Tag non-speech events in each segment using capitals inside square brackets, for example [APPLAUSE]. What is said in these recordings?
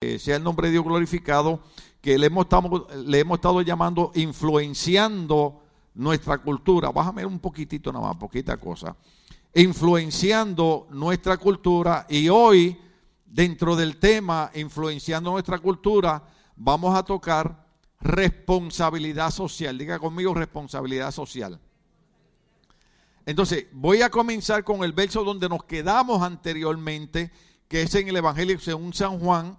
eh, sea el nombre de Dios glorificado, que le hemos, le hemos estado llamando influenciando nuestra cultura. Bájame un poquitito nada más, poquita cosa. Influenciando nuestra cultura y hoy, dentro del tema influenciando nuestra cultura, vamos a tocar responsabilidad social. Diga conmigo responsabilidad social. Entonces, voy a comenzar con el verso donde nos quedamos anteriormente, que es en el Evangelio según San Juan,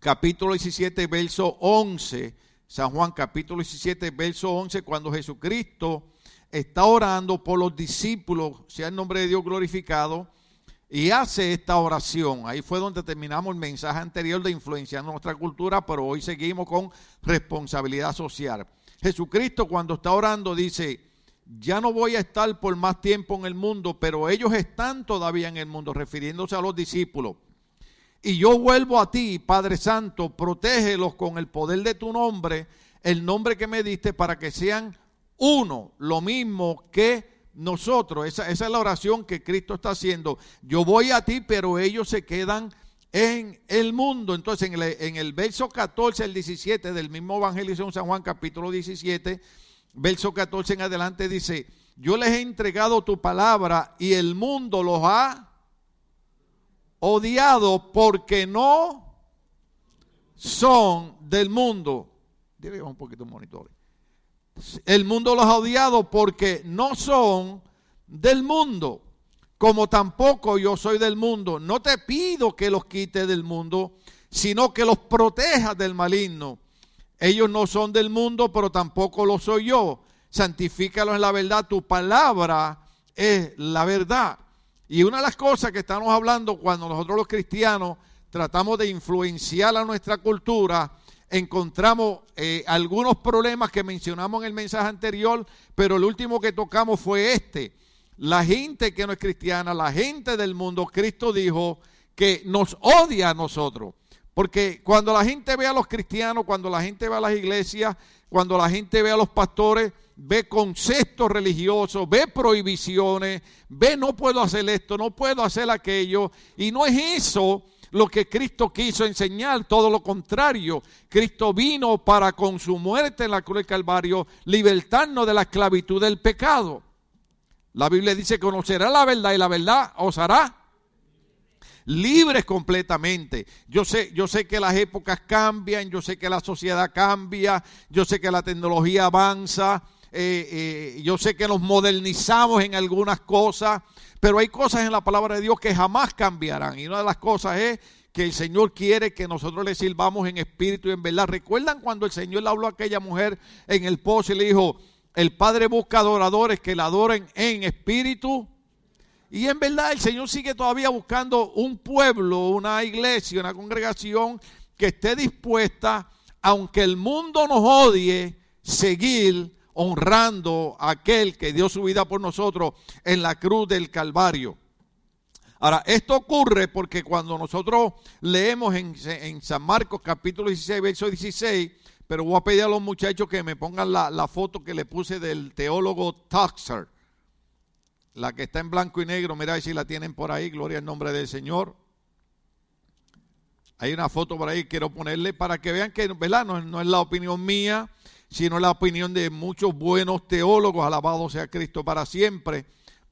capítulo 17, verso 11. San Juan capítulo 17, verso 11, cuando Jesucristo está orando por los discípulos, sea el nombre de Dios glorificado, y hace esta oración. Ahí fue donde terminamos el mensaje anterior de influenciando nuestra cultura, pero hoy seguimos con responsabilidad social. Jesucristo cuando está orando dice, ya no voy a estar por más tiempo en el mundo, pero ellos están todavía en el mundo, refiriéndose a los discípulos. Y yo vuelvo a ti, Padre Santo, protégelos con el poder de tu nombre, el nombre que me diste, para que sean uno, lo mismo que nosotros. Esa, es la oración que Cristo está haciendo. Yo voy a ti, pero ellos se quedan en el mundo. Entonces, en el, en el verso 14 al 17 del mismo Evangelio de San Juan, capítulo 17, verso 14 en adelante, dice, yo les he entregado tu palabra y el mundo los ha odiado porque no son del mundo. Dile un poquito monitor. El mundo los ha odiado porque no son del mundo, como tampoco yo soy del mundo. No te pido que los quites del mundo, sino que los protejas del maligno. Ellos no son del mundo, pero tampoco lo soy yo. Santifícalos en la verdad. Tu palabra es la verdad. Y una de las cosas que estamos hablando cuando nosotros los cristianos tratamos de influenciar a nuestra cultura, encontramos eh, algunos problemas que mencionamos en el mensaje anterior, pero el último que tocamos fue este. La gente que no es cristiana, la gente del mundo, Cristo dijo que nos odia a nosotros. Porque cuando la gente ve a los cristianos, cuando la gente ve a las iglesias, cuando la gente ve a los pastores, ve conceptos religiosos, ve prohibiciones, ve no puedo hacer esto, no puedo hacer aquello. Y no es eso lo que Cristo quiso enseñar, todo lo contrario. Cristo vino para con su muerte en la cruz del Calvario libertarnos de la esclavitud del pecado. La Biblia dice, conocerá la verdad y la verdad os hará libres completamente. Yo sé, yo sé que las épocas cambian, yo sé que la sociedad cambia, yo sé que la tecnología avanza, eh, eh, yo sé que nos modernizamos en algunas cosas, pero hay cosas en la palabra de Dios que jamás cambiarán. Y una de las cosas es que el Señor quiere que nosotros le sirvamos en espíritu y en verdad. ¿Recuerdan cuando el Señor le habló a aquella mujer en el pozo y le dijo, el Padre busca adoradores que la adoren en espíritu? Y en verdad el Señor sigue todavía buscando un pueblo, una iglesia, una congregación que esté dispuesta, aunque el mundo nos odie, seguir honrando a aquel que dio su vida por nosotros en la cruz del Calvario. Ahora, esto ocurre porque cuando nosotros leemos en, San Marcos capítulo 16, verso 16, pero voy a pedir a los muchachos que me pongan la, foto que le puse del teólogo Tuxer, la que está en blanco y negro, mira si la tienen por ahí, gloria al nombre del Señor. Hay una foto por ahí, quiero ponerle para que vean que, ¿verdad? no es la opinión mía, sino la opinión de muchos buenos teólogos, alabado sea Cristo para siempre.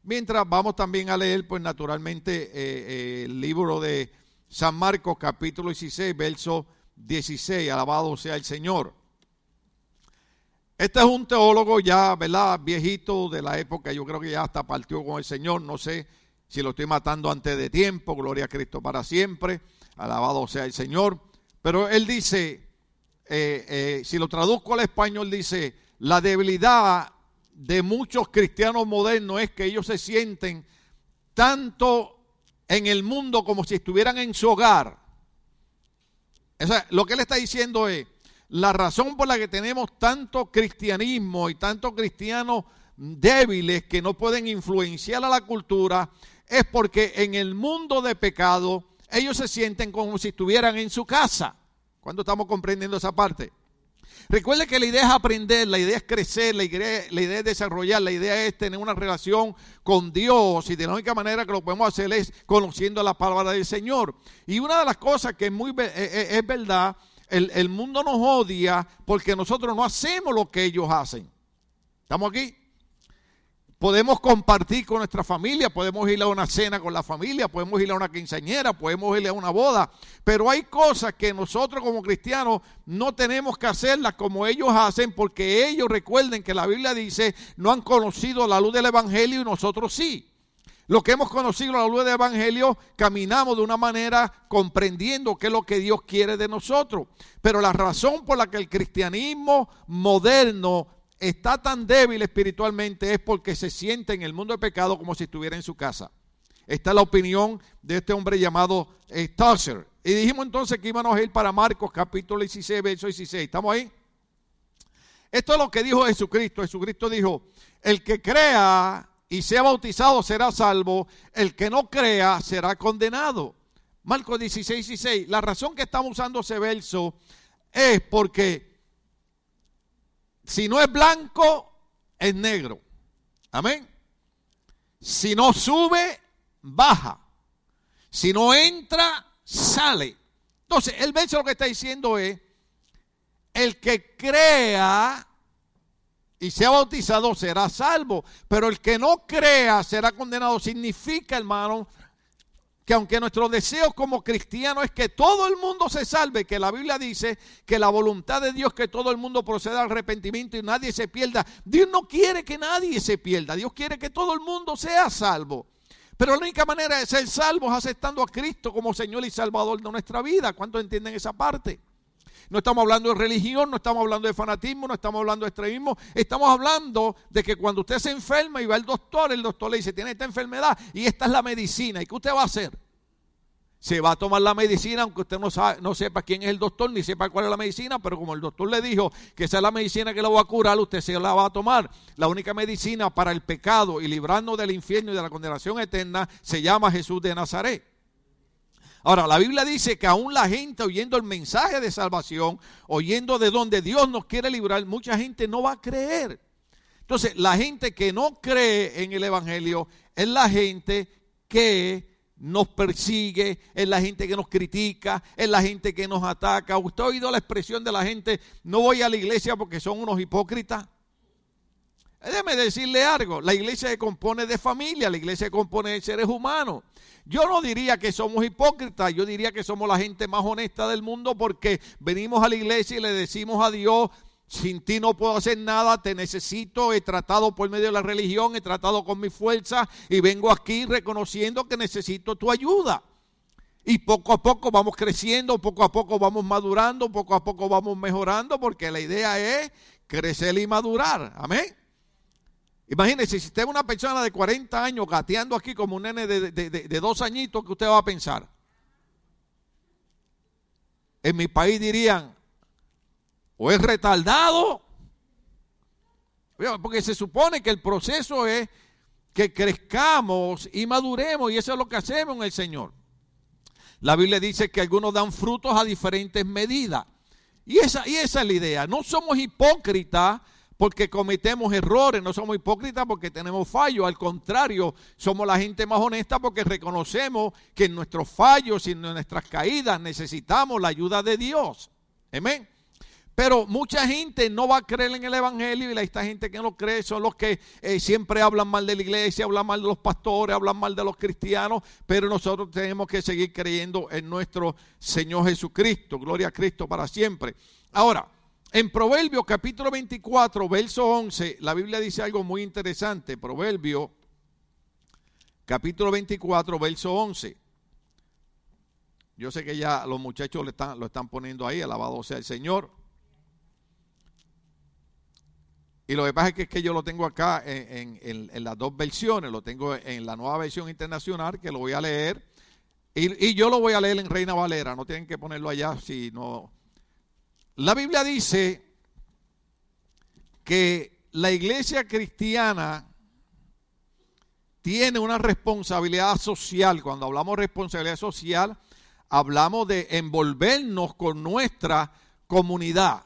Mientras vamos también a leer, pues naturalmente, eh, eh, el libro de San Marcos, capítulo 16, verso 16, alabado sea el Señor. Este es un teólogo ya, ¿verdad? Viejito de la época, yo creo que ya hasta partió con el Señor, no sé si lo estoy matando antes de tiempo, gloria a Cristo para siempre, alabado sea el Señor. Pero él dice, eh, eh, si lo traduzco al español, dice, la debilidad de muchos cristianos modernos es que ellos se sienten tanto en el mundo como si estuvieran en su hogar. lo que él está diciendo es, la razón por la que tenemos tanto cristianismo y tantos cristianos débiles que no pueden influenciar a la cultura es porque en el mundo de pecado ellos se sienten como si estuvieran en su casa. ¿Cuándo estamos comprendiendo esa parte? Recuerde que la idea es aprender, la idea es crecer, la idea, la idea es desarrollar, la idea es tener una relación con Dios y de la única manera que lo podemos hacer es conociendo la palabra del Señor. Y una de las cosas que es, muy, eh, eh, es verdad, el, mundo nos odia porque nosotros no hacemos lo que ellos hacen. ¿Estamos aquí? Podemos compartir con nuestra familia, podemos ir a una cena con la familia, podemos ir a una quinceañera, podemos ir a una boda, pero hay cosas que nosotros como cristianos no tenemos que hacerlas como ellos hacen porque ellos recuerden que la Biblia dice no han conocido la luz del Evangelio y nosotros sí. Lo que hemos conocido la luz del Evangelio, caminamos de una manera comprendiendo qué es lo que Dios quiere de nosotros. Pero la razón por la que el cristianismo moderno está tan débil espiritualmente es porque se siente en el mundo de pecado como si estuviera en su casa. Esta es la opinión de este hombre llamado eh, Y dijimos entonces que íbamos a ir para Marcos capítulo 16, verso 16. ¿Estamos ahí? Esto es lo que dijo Jesucristo. Jesucristo dijo, el que crea y sea bautizado será salvo, el que no crea será condenado. Marcos 16, 16. La razón que estamos usando ese verso es porque si no es blanco, es negro. Amén. Si no sube, baja. Si no entra, sale. Entonces, el verso lo que está diciendo es, el que crea y sea bautizado será salvo, pero el que no crea será condenado. Significa, hermano, que aunque nuestro deseo como cristianos es que todo el mundo se salve, que la Biblia dice que la voluntad de Dios que todo el mundo proceda al arrepentimiento y nadie se pierda. Dios no quiere que nadie se pierda, Dios quiere que todo el mundo sea salvo. Pero la única manera de ser salvo es aceptando a Cristo como Señor y Salvador de nuestra vida. ¿Cuántos entienden esa parte? No estamos hablando de religión, no estamos hablando de fanatismo, no estamos hablando de extremismo. Estamos hablando de que cuando usted se enferma y va al doctor, el doctor le dice, tiene esta enfermedad y esta es la medicina. ¿Y qué usted va a hacer? Se va a tomar la medicina, aunque usted no, sabe, no sepa quién es el doctor, ni sepa cuál es la medicina, pero como el doctor le dijo que esa es la medicina que lo va a curar, usted se la va a tomar. La única medicina para el pecado y librarnos del infierno y de la condenación eterna se llama Jesús de Nazaret. Ahora, la Biblia dice que aún la gente oyendo el mensaje de salvación, oyendo de donde Dios nos quiere librar, mucha gente no va a creer. Entonces, la gente que no cree en el Evangelio es la gente que nos persigue, es la gente que nos critica, es la gente que nos ataca. ¿Usted ha oído la expresión de la gente, no voy a la iglesia porque son unos hipócritas? Déjeme decirle algo, la iglesia se compone de familia, la iglesia se compone de seres humanos. Yo no diría que somos hipócritas, yo diría que somos la gente más honesta del mundo porque venimos a la iglesia y le decimos a Dios, sin ti no puedo hacer nada, te necesito, he tratado por medio de la religión, he tratado con mi fuerza y vengo aquí reconociendo que necesito tu ayuda. Y poco a poco vamos creciendo, poco a poco vamos madurando, poco a poco vamos mejorando, porque la idea es crecer y madurar. Amén. Imagínese, si usted es una persona de 40 años gateando aquí como un nene de, dos añitos, ¿qué usted va a pensar? En mi país dirían, o es retardado, porque se supone que el proceso es que crezcamos y maduremos, y eso es lo que hacemos en el Señor. La Biblia dice que algunos dan frutos a diferentes medidas. Y esa es la idea. No somos hipócritas porque cometemos errores, no somos hipócritas porque tenemos fallos, al contrario, somos la gente más honesta porque reconocemos que en nuestros fallos y en nuestras caídas necesitamos la ayuda de Dios. Amén. Pero mucha gente no va a creer en el Evangelio y esta gente que no cree son los que eh, siempre hablan mal de la iglesia, hablan mal de los pastores, hablan mal de los cristianos, pero nosotros tenemos que seguir creyendo en nuestro Señor Jesucristo. Gloria a Cristo para siempre. Ahora, en Proverbio capítulo 24, verso 11, la Biblia dice algo muy interesante. Proverbio capítulo 24, verso 11. Yo sé que ya los muchachos lo están, lo están poniendo ahí, alabado sea el Señor. Y lo que pasa es que, yo lo tengo acá en, las dos versiones. Lo tengo en la nueva versión internacional, que lo voy a leer. Y, yo lo voy a leer en Reina Valera. No tienen que ponerlo allá si no. La Biblia dice que la iglesia cristiana tiene una responsabilidad social. Cuando hablamos de responsabilidad social, hablamos de envolvernos con nuestra comunidad.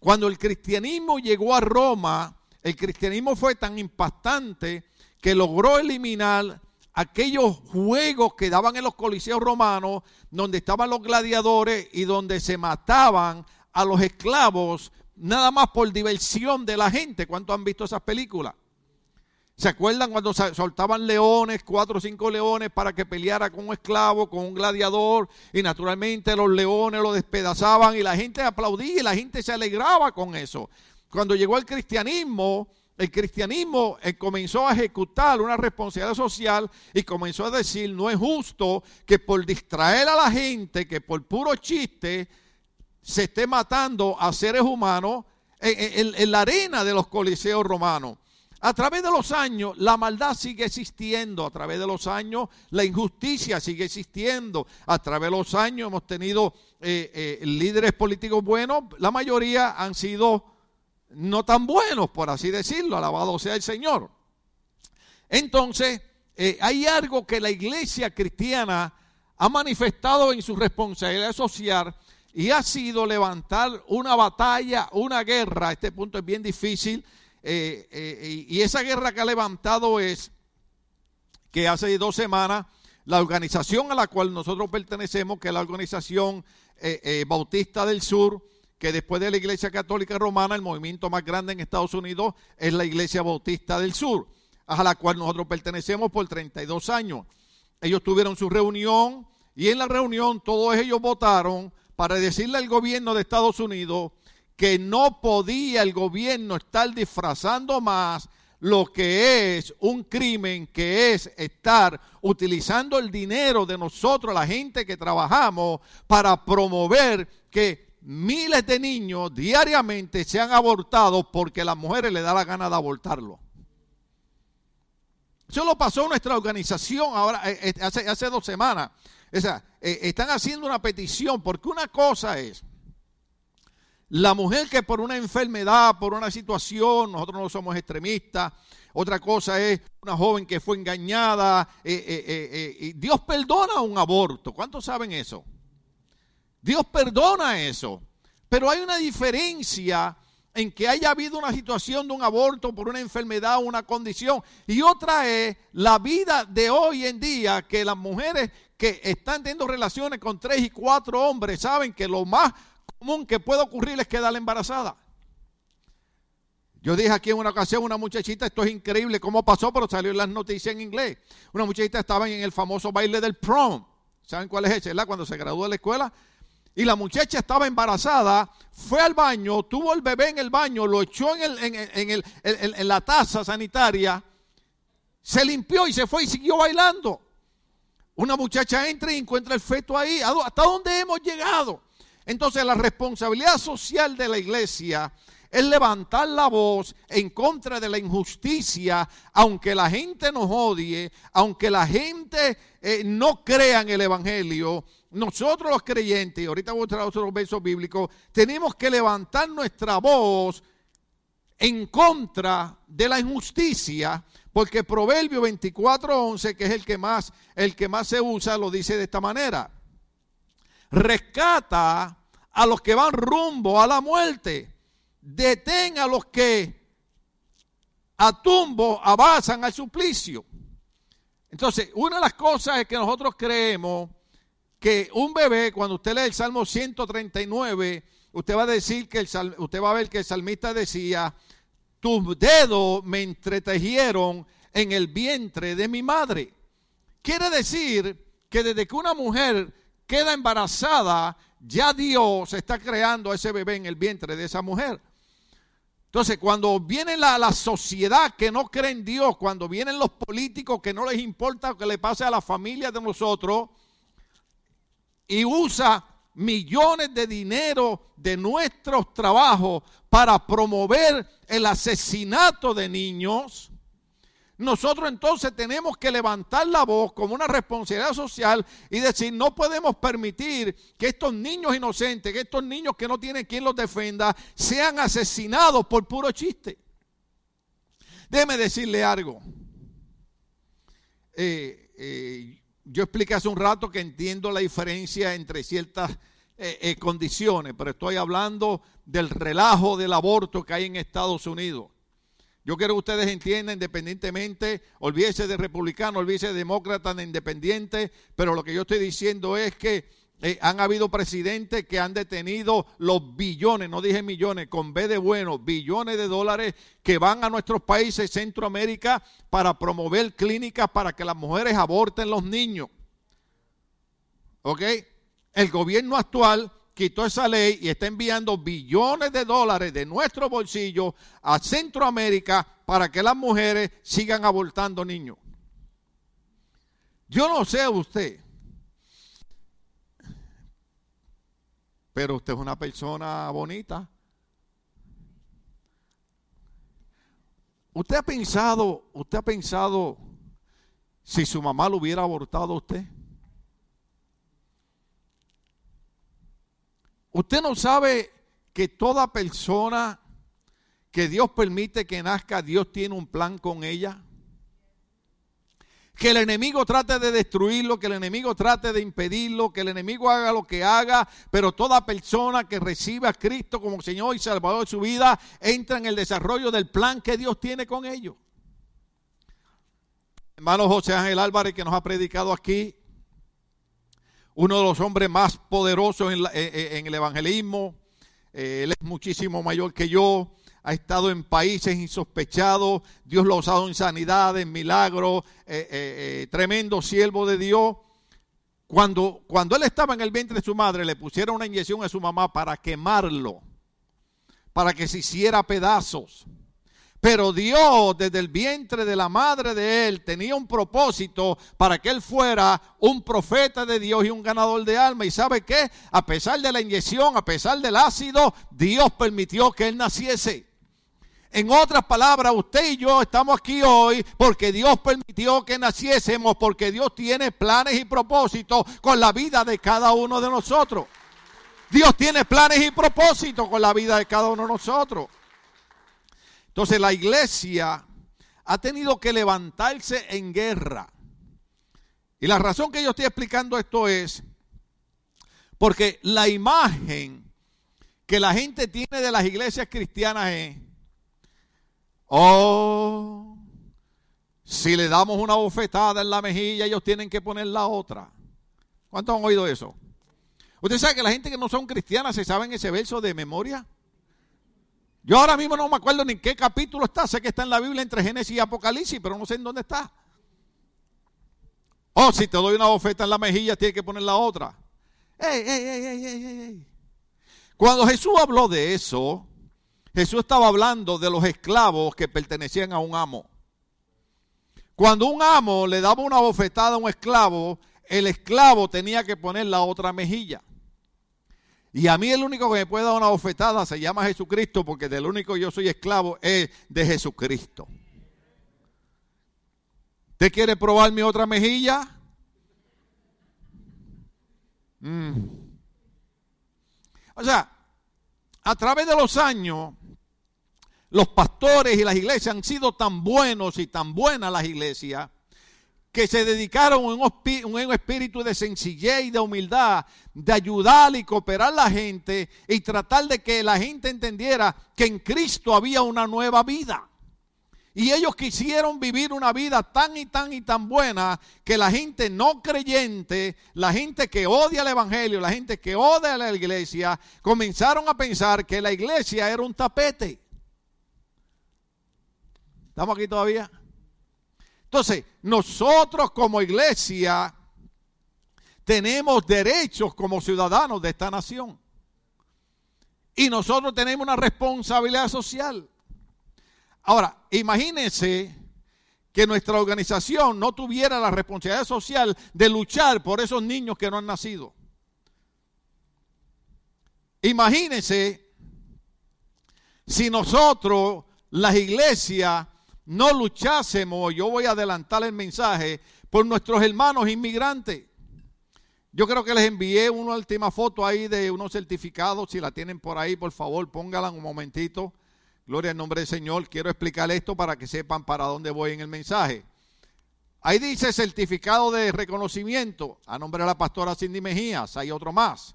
Cuando el cristianismo llegó a Roma, el cristianismo fue tan impactante que logró eliminar aquellos juegos que daban en los coliseos romanos, donde estaban los gladiadores y donde se mataban a los esclavos, nada más por diversión de la gente. ¿Cuántos han visto esas películas? ¿Se acuerdan cuando soltaban leones, cuatro o cinco leones para que peleara con un esclavo, con un gladiador? Y naturalmente los leones lo despedazaban y la gente aplaudía y la gente se alegraba con eso. Cuando llegó el cristianismo, el cristianismo eh, comenzó a ejecutar una responsabilidad social y comenzó a decir, no es justo que por distraer a la gente, que por puro chiste, se esté matando a seres humanos en la arena de los coliseos romanos. A través de los años, la maldad sigue existiendo. A través de los años, la injusticia sigue existiendo. A través de los años hemos tenido eh, eh, líderes políticos buenos. La mayoría han sido no tan buenos, por así decirlo. Alabado sea el Señor. Entonces, eh, hay algo que la iglesia cristiana ha manifestado en su responsabilidad social y ha sido levantar una batalla, una guerra. Este punto es bien difícil eh, eh, y esa guerra que ha levantado es que hace dos semanas la organización a la cual nosotros pertenecemos, que es la organización Bautista del Sur, que después de la Iglesia Católica Romana, el movimiento más grande en Estados Unidos es la Iglesia Bautista del Sur, a la cual nosotros pertenecemos por 32 años. Ellos tuvieron su reunión y en la reunión todos ellos votaron para decirle al gobierno de Estados Unidos que no podía el gobierno estar disfrazando más lo que es un crimen, que es estar utilizando el dinero de nosotros, la gente que trabajamos, para promover que miles de niños diariamente sean abortados porque a las mujeres le da la gana de abortarlo. Eso lo pasó nuestra organización ahora, eh, eh, hace, hace dos semanas. O sea, eh, están haciendo una petición porque una cosa es la mujer que por una enfermedad, por una situación, nosotros no somos extremistas. Otra cosa es una joven que fue engañada. Dios perdona un aborto. ¿Cuántos saben eso? Dios perdona eso. Pero hay una diferencia en que haya habido una situación de un aborto por una enfermedad o una condición. Y otra es la vida de hoy en día, que las mujeres que están teniendo relaciones con tres y cuatro hombres saben que lo más común que puede ocurrir es quedar embarazada. Yo dije aquí en una ocasión una muchachita, esto es increíble cómo pasó, pero salió en las noticias en inglés. Una muchachita estaba en el famoso baile del prom. ¿Saben cuál es ese? Cuando se graduó de la escuela. Y la muchacha estaba embarazada, fue al baño, tuvo el bebé en el baño, lo echó en, el, en la taza sanitaria, se limpió y se fue y siguió bailando. Una muchacha entra y encuentra el feto ahí. ¿Hasta dónde hemos llegado? Entonces la responsabilidad social de la iglesia es levantar la voz en contra de la injusticia, aunque la gente nos odie, aunque la gente eh, no crea en el Evangelio. Nosotros los creyentes, y ahorita voy a traer otros versos bíblicos, tenemos que levantar nuestra voz en contra de la injusticia, porque Proverbio 24:11, que es el que más el que más se usa, lo dice de esta manera rescata a los que van rumbo a la muerte, detén a los que a tumbo avanzan al suplicio. Entonces, una de las cosas es que nosotros creemos que un bebé, cuando usted lee el Salmo 139, usted va a decir que el, usted va a ver que el salmista decía, tus dedos me entretejieron en el vientre de mi madre. Quiere decir que desde que una mujer queda embarazada, ya Dios está creando a ese bebé en el vientre de esa mujer. Entonces, cuando viene la, la, sociedad que no cree en Dios, cuando vienen los políticos que no les importa lo que le pase a la familia de nosotros, y usa millones de dinero de nuestros trabajos para promover el asesinato de niños, nosotros entonces tenemos que levantar la voz como una responsabilidad social y decir, no podemos permitir que estos niños inocentes, que estos niños que no tienen quien los defenda, sean asesinados por puro chiste. Déjeme decirle algo. Eh, eh, yo expliqué hace un rato que entiendo la diferencia entre ciertas eh, condiciones, pero estoy hablando del relajo del aborto que hay en Estados Unidos. Yo quiero que ustedes entiendan, independientemente, olvídese de republicano, olvídese de demócrata, de independiente, pero lo que yo estoy diciendo es que eh, han habido presidentes que han detenido los billones, no dije millones, con B de bueno, billones de dólares que van a nuestros países, Centroamérica, para promover clínicas para que las mujeres aborten los niños. ¿Ok? El gobierno actual quitó esa ley y está enviando billones de dólares de nuestro bolsillo a Centroamérica para que las mujeres sigan abortando niños. Yo no sé usted, pero usted es una persona bonita. ¿Usted ha pensado, usted ha pensado si su mamá lo hubiera abortado a usted? Usted no sabe que toda persona que Dios permite que nazca, Dios tiene un plan con ella que el enemigo trate de destruirlo, que el enemigo trate de impedirlo, que el enemigo haga lo que haga, pero toda persona que reciba a Cristo como Señor y Salvador de su vida entra en el desarrollo del plan que Dios tiene con ellos. Hermano José Ángel Álvarez que nos ha predicado aquí, uno de los hombres más poderosos en, el evangelismo, eh, él es muchísimo mayor que yo, ha estado en países insospechados, Dios lo ha usado en sanidad, en milagros, eh, eh, eh, tremendo siervo de Dios. Cuando, cuando él estaba en el vientre de su madre, le pusieron una inyección a su mamá para quemarlo, para que se hiciera pedazos. Pero Dios desde el vientre de la madre de él tenía un propósito para que él fuera un profeta de Dios y un ganador de alma. Y sabe qué? A pesar de la inyección, a pesar del ácido, Dios permitió que él naciese. En otras palabras, usted y yo estamos aquí hoy porque Dios permitió que naciésemos, porque Dios tiene planes y propósitos con la vida de cada uno de nosotros. Dios tiene planes y propósitos con la vida de cada uno de nosotros. Entonces la iglesia ha tenido que levantarse en guerra. Y la razón que yo estoy explicando esto es porque la imagen que la gente tiene de las iglesias cristianas es Oh, si le damos una bofetada en la mejilla, ellos tienen que poner la otra. ¿Cuántos han oído eso? ¿Usted sabe que la gente que no son cristianas se saben ese verso de memoria? Yo ahora mismo no me acuerdo ni en qué capítulo está. Sé que está en la Biblia entre Génesis y Apocalipsis, pero no sé en dónde está. Oh, si te doy una bofeta en la mejilla, tienes que poner la otra. ¡Ey, ey, ey! Cuando Jesús habló de eso, Jesús estaba hablando de los esclavos que pertenecían a un amo. Cuando un amo le daba una bofetada a un esclavo, el esclavo tenía que poner la otra mejilla. Y a mí el único que me puede dar una bofetada se llama Jesucristo, porque del único que yo soy esclavo es de Jesucristo. ¿Usted quiere probar mi otra mejilla? Mm. O sea, a través de los años, los pastores y las iglesias han sido tan buenos y tan buenas las iglesias que se dedicaron en un espíritu de sencillez y de humildad, de ayudar y cooperar a la gente y tratar de que la gente entendiera que en Cristo había una nueva vida. Y ellos quisieron vivir una vida tan y tan y tan buena que la gente no creyente, la gente que odia el Evangelio, la gente que odia la iglesia, comenzaron a pensar que la iglesia era un tapete. ¿Estamos aquí todavía? Entonces, nosotros como iglesia tenemos derechos como ciudadanos de esta nación. Y nosotros tenemos una responsabilidad social. Ahora, imagínense que nuestra organización no tuviera la responsabilidad social de luchar por esos niños que no han nacido. Imagínense si nosotros, las iglesias, no luchásemos, yo voy a adelantar el mensaje, por nuestros hermanos inmigrantes. Yo creo que les envié una última foto ahí de unos certificados. Si la tienen por ahí, por favor, póngala un momentito. Gloria al nombre del Señor. Quiero explicar esto para que sepan para dónde voy en el mensaje. Ahí dice certificado de reconocimiento a nombre de la pastora Cindy Mejías. Hay otro más.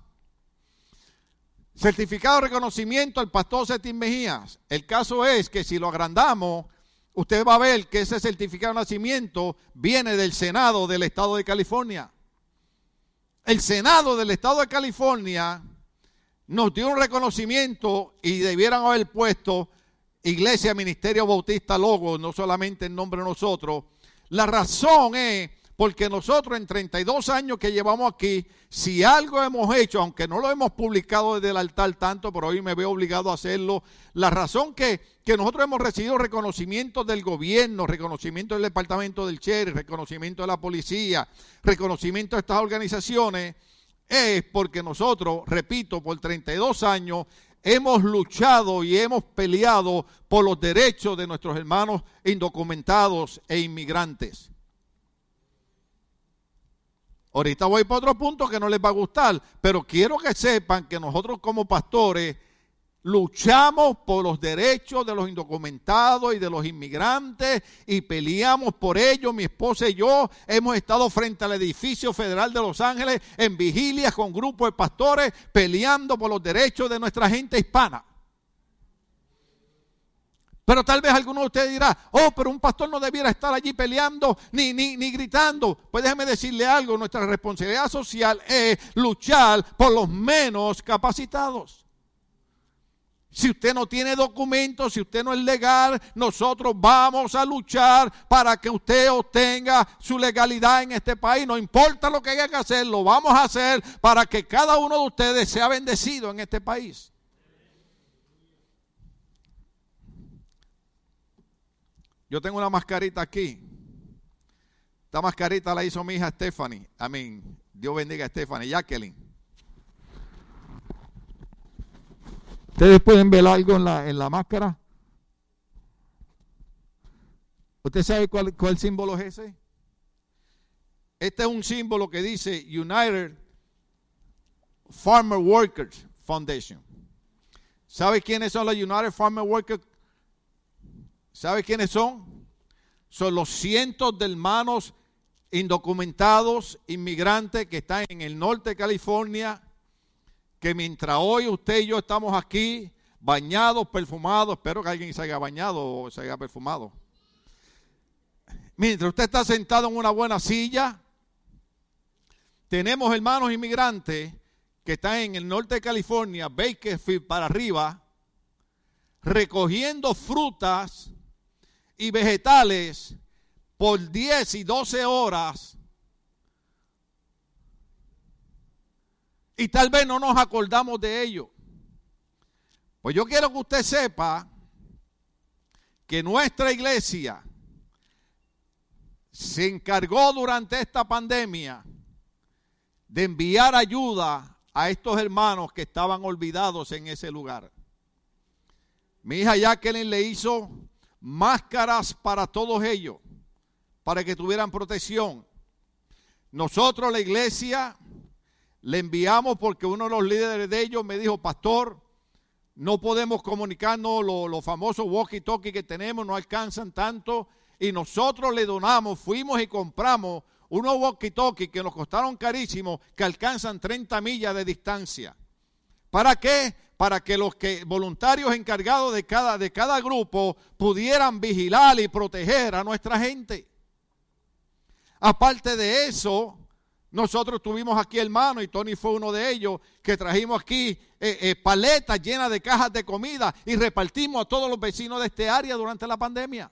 Certificado de reconocimiento al pastor Setín Mejías. El caso es que si lo agrandamos, usted va a ver que ese certificado de nacimiento viene del Senado del Estado de California. El Senado del Estado de California nos dio un reconocimiento y debieran haber puesto Iglesia Ministerio Bautista Logo, no solamente en nombre de nosotros. La razón es porque nosotros en 32 años que llevamos aquí, si algo hemos hecho, aunque no lo hemos publicado desde el altar tanto, pero hoy me veo obligado a hacerlo, la razón que, que nosotros hemos recibido reconocimiento del gobierno, reconocimiento del departamento del Cherry, reconocimiento de la policía, reconocimiento de estas organizaciones, es porque nosotros, repito, por 32 años hemos luchado y hemos peleado por los derechos de nuestros hermanos indocumentados e inmigrantes. Ahorita voy para otro punto que no les va a gustar, pero quiero que sepan que nosotros como pastores luchamos por los derechos de los indocumentados y de los inmigrantes y peleamos por ellos. Mi esposa y yo hemos estado frente al edificio federal de Los Ángeles en vigilias con grupos de pastores peleando por los derechos de nuestra gente hispana. Pero tal vez alguno de ustedes dirá, oh, pero un pastor no debiera estar allí peleando ni, ni, ni gritando. Pues déjeme decirle algo, nuestra responsabilidad social es luchar por los menos capacitados. Si usted no tiene documentos, si usted no es legal, nosotros vamos a luchar para que usted obtenga su legalidad en este país. No importa lo que haya que hacer, lo vamos a hacer para que cada uno de ustedes sea bendecido en este país. Yo tengo una mascarita aquí. Esta mascarita la hizo mi hija Stephanie. Amén. Dios bendiga a Stephanie. Jacqueline. Ustedes pueden ver algo en la, en la máscara. ¿Usted sabe cuál, cuál símbolo es ese? Este es un símbolo que dice United Farmer Workers Foundation. ¿Sabe quiénes son los United Farmer Workers ¿Sabe quiénes son? Son los cientos de hermanos indocumentados, inmigrantes que están en el norte de California, que mientras hoy usted y yo estamos aquí, bañados, perfumados, espero que alguien se haya bañado o se haya perfumado. Mientras usted está sentado en una buena silla, tenemos hermanos inmigrantes que están en el norte de California, Bakersfield para arriba, recogiendo frutas y vegetales por 10 y 12 horas y tal vez no nos acordamos de ello. Pues yo quiero que usted sepa que nuestra iglesia se encargó durante esta pandemia de enviar ayuda a estos hermanos que estaban olvidados en ese lugar. Mi hija Jacqueline le hizo máscaras para todos ellos, para que tuvieran protección. Nosotros, la iglesia, le enviamos porque uno de los líderes de ellos me dijo, pastor, no podemos comunicarnos, los, famosos walkie-talkie que tenemos no alcanzan tanto, y nosotros le donamos, fuimos y compramos unos walkie-talkie que nos costaron carísimos, que alcanzan 30 millas de distancia. ¿Para qué? Para que los que voluntarios encargados de cada, de cada grupo pudieran vigilar y proteger a nuestra gente. Aparte de eso, nosotros tuvimos aquí hermanos, y Tony fue uno de ellos, que trajimos aquí eh, eh, paletas llenas de cajas de comida y repartimos a todos los vecinos de este área durante la pandemia.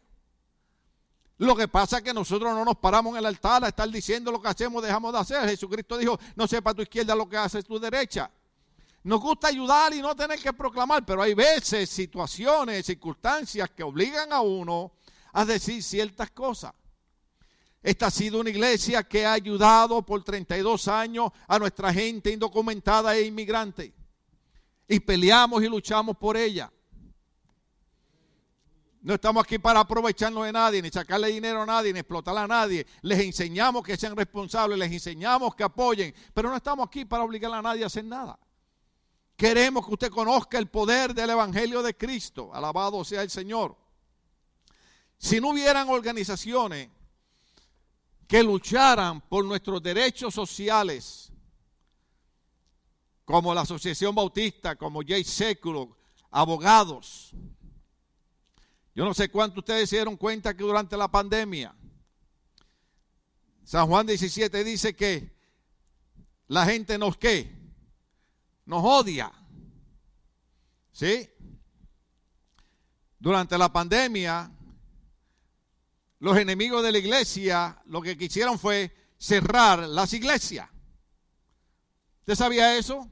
Lo que pasa es que nosotros no nos paramos en el altar a estar diciendo lo que hacemos, dejamos de hacer. Jesucristo dijo, no sepa tu izquierda lo que hace tu derecha. Nos gusta ayudar y no tener que proclamar, pero hay veces, situaciones, circunstancias que obligan a uno a decir ciertas cosas. Esta ha sido una iglesia que ha ayudado por 32 años a nuestra gente indocumentada e inmigrante. Y peleamos y luchamos por ella. No estamos aquí para aprovecharnos de nadie, ni sacarle dinero a nadie, ni explotar a nadie. Les enseñamos que sean responsables, les enseñamos que apoyen, pero no estamos aquí para obligar a nadie a hacer nada. Queremos que usted conozca el poder del Evangelio de Cristo. Alabado sea el Señor. Si no hubieran organizaciones que lucharan por nuestros derechos sociales, como la Asociación Bautista, como Jay Século, abogados. Yo no sé cuánto ustedes se dieron cuenta que durante la pandemia, San Juan 17 dice que la gente nos qué, nos odia. ¿Sí? Durante la pandemia, los enemigos de la iglesia lo que quisieron fue cerrar las iglesias. ¿Usted sabía eso?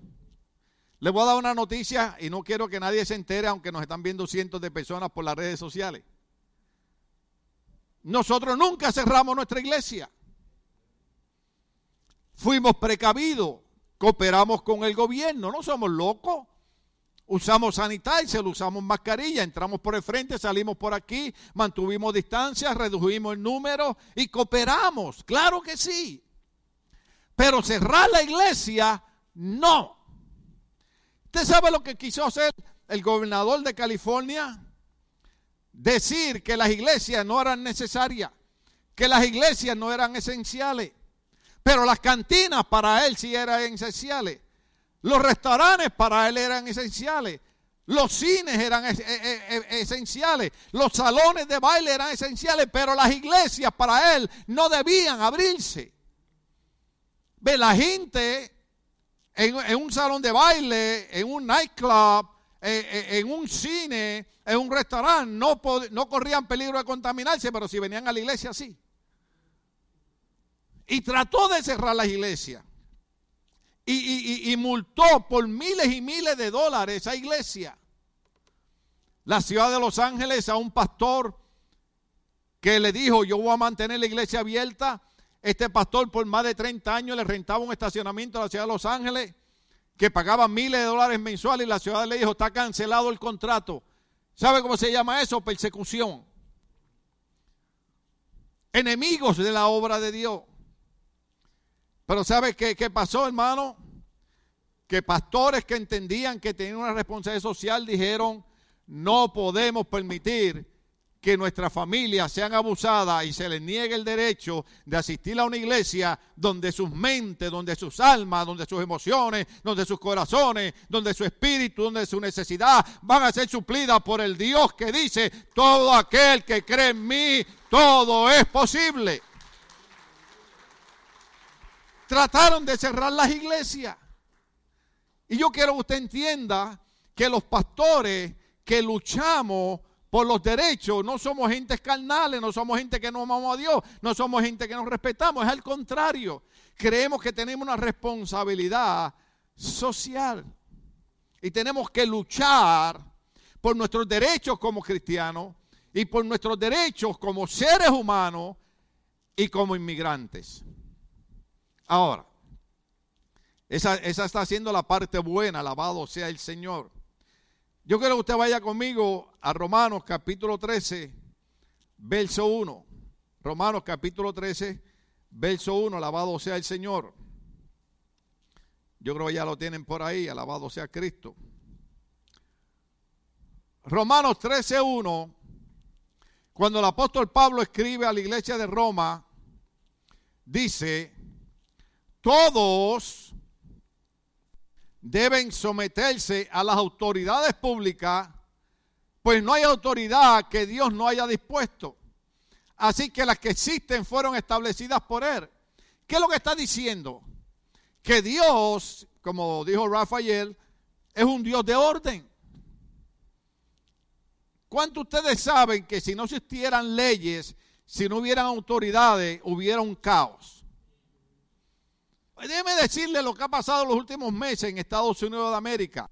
Le voy a dar una noticia y no quiero que nadie se entere, aunque nos están viendo cientos de personas por las redes sociales. Nosotros nunca cerramos nuestra iglesia. Fuimos precavidos, cooperamos con el gobierno, no somos locos. Usamos sanitizer, usamos mascarilla, entramos por el frente, salimos por aquí, mantuvimos distancia, redujimos el número y cooperamos. Claro que sí. Pero cerrar la iglesia, no. ¿Usted sabe lo que quiso hacer el gobernador de California? Decir que las iglesias no eran necesarias, que las iglesias no eran esenciales, pero las cantinas para él sí eran esenciales. Los restaurantes para él eran esenciales. Los cines eran esenciales. Los salones de baile eran esenciales. Pero las iglesias para él no debían abrirse. Ve, la gente en, un salón de baile, en un nightclub, en, un cine, en un restaurante, no, no corrían peligro de contaminarse, pero si venían a la iglesia, sí. Y trató de cerrar las iglesias y, multó por miles y miles de dólares a iglesia. La ciudad de Los Ángeles a un pastor que le dijo, yo voy a mantener la iglesia abierta. Este pastor por más de 30 años le rentaba un estacionamiento a la ciudad de Los Ángeles que pagaba miles de dólares mensuales y la ciudad le dijo, está cancelado el contrato. ¿Sabe cómo se llama eso? Persecución. Enemigos de la obra de Dios. Pero ¿sabe qué, pasó, hermano? Que pastores que entendían que tenían una responsabilidad social dijeron, no podemos permitir que nuestras familias sean abusadas y se les niegue el derecho de asistir a una iglesia donde sus mentes, donde sus almas, donde sus emociones, donde sus corazones, donde su espíritu, donde su necesidad van a ser suplidas por el Dios que dice, todo aquel que cree en mí, todo es posible trataron de cerrar las iglesias. Y yo quiero que usted entienda que los pastores que luchamos por los derechos no somos gente carnales, no somos gente que no amamos a Dios, no somos gente que nos respetamos, es al contrario. Creemos que tenemos una responsabilidad social y tenemos que luchar por nuestros derechos como cristianos y por nuestros derechos como seres humanos y como inmigrantes. Ahora, esa, está siendo la parte buena, alabado sea el Señor. Yo quiero que usted vaya conmigo a Romanos capítulo 13, verso 1. Romanos capítulo 13, verso 1, alabado sea el Señor. Yo creo que ya lo tienen por ahí, alabado sea Cristo. Romanos 13, 1, cuando el apóstol Pablo escribe a la iglesia de Roma, dice, todos deben someterse a las autoridades públicas, pues no hay autoridad que Dios no haya dispuesto. Así que las que existen fueron establecidas por Él. ¿Qué es lo que está diciendo? Que Dios, como dijo Rafael, es un Dios de orden. ¿Cuántos ustedes saben que si no existieran leyes, si no hubieran autoridades, hubiera un caos? Déjeme decirle lo que ha pasado en los últimos meses en Estados Unidos de América.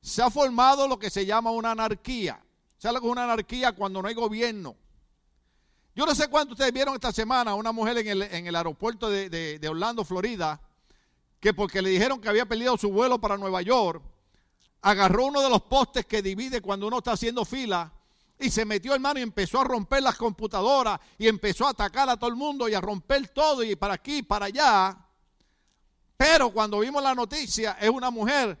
Se ha formado lo que se llama una anarquía. ¿Sabe lo que es una anarquía cuando no hay gobierno? Yo no sé cuánto ustedes vieron esta semana una mujer en el, aeropuerto de, de, Orlando, Florida, que porque le dijeron que había perdido su vuelo para Nueva York, agarró uno de los postes que divide cuando uno está haciendo fila y se metió hermano y empezó a romper las computadoras y empezó a atacar a todo el mundo y a romper todo y para aquí para allá. Pero cuando vimos la noticia, es una mujer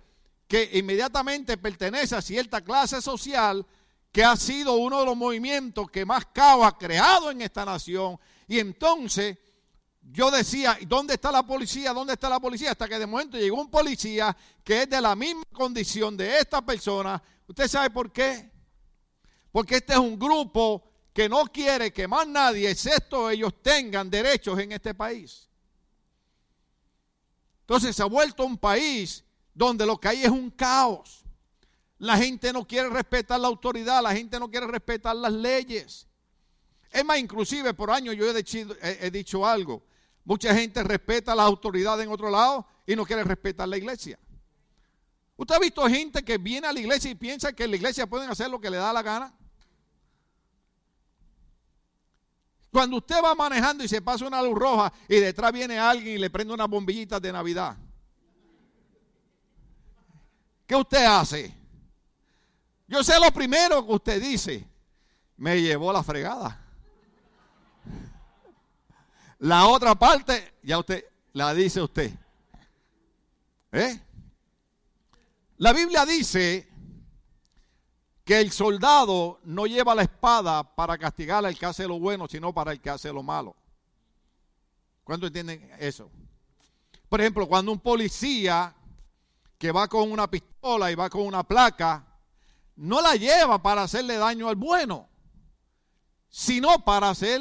que inmediatamente pertenece a cierta clase social que ha sido uno de los movimientos que más caos ha creado en esta nación. Y entonces yo decía, ¿dónde está la policía? ¿Dónde está la policía? Hasta que de momento llegó un policía que es de la misma condición de esta persona. ¿Usted sabe por qué? Porque este es un grupo que no quiere que más nadie, excepto ellos, tengan derechos en este país. Entonces se ha vuelto un país donde lo que hay es un caos. La gente no quiere respetar la autoridad, la gente no quiere respetar las leyes. Es más, inclusive por años yo he dicho, algo. Mucha gente respeta la autoridad en otro lado y no quiere respetar la iglesia. ¿Usted ha visto gente que viene a la iglesia y piensa que en la iglesia pueden hacer lo que le da la gana? Cuando usted va manejando y se pasa una luz roja y detrás viene alguien y le prende unas bombillitas de Navidad. ¿Qué usted hace? Yo sé lo primero que usted dice. Me llevó la fregada. La otra parte, ya usted la dice usted. ¿Eh? La Biblia dice que el soldado no lleva la espada para castigar al que hace lo bueno, sino para el que hace lo malo. ¿Cuánto entienden eso? Por ejemplo, cuando un policía que va con una pistola y va con una placa, no la lleva para hacerle daño al bueno, sino para ser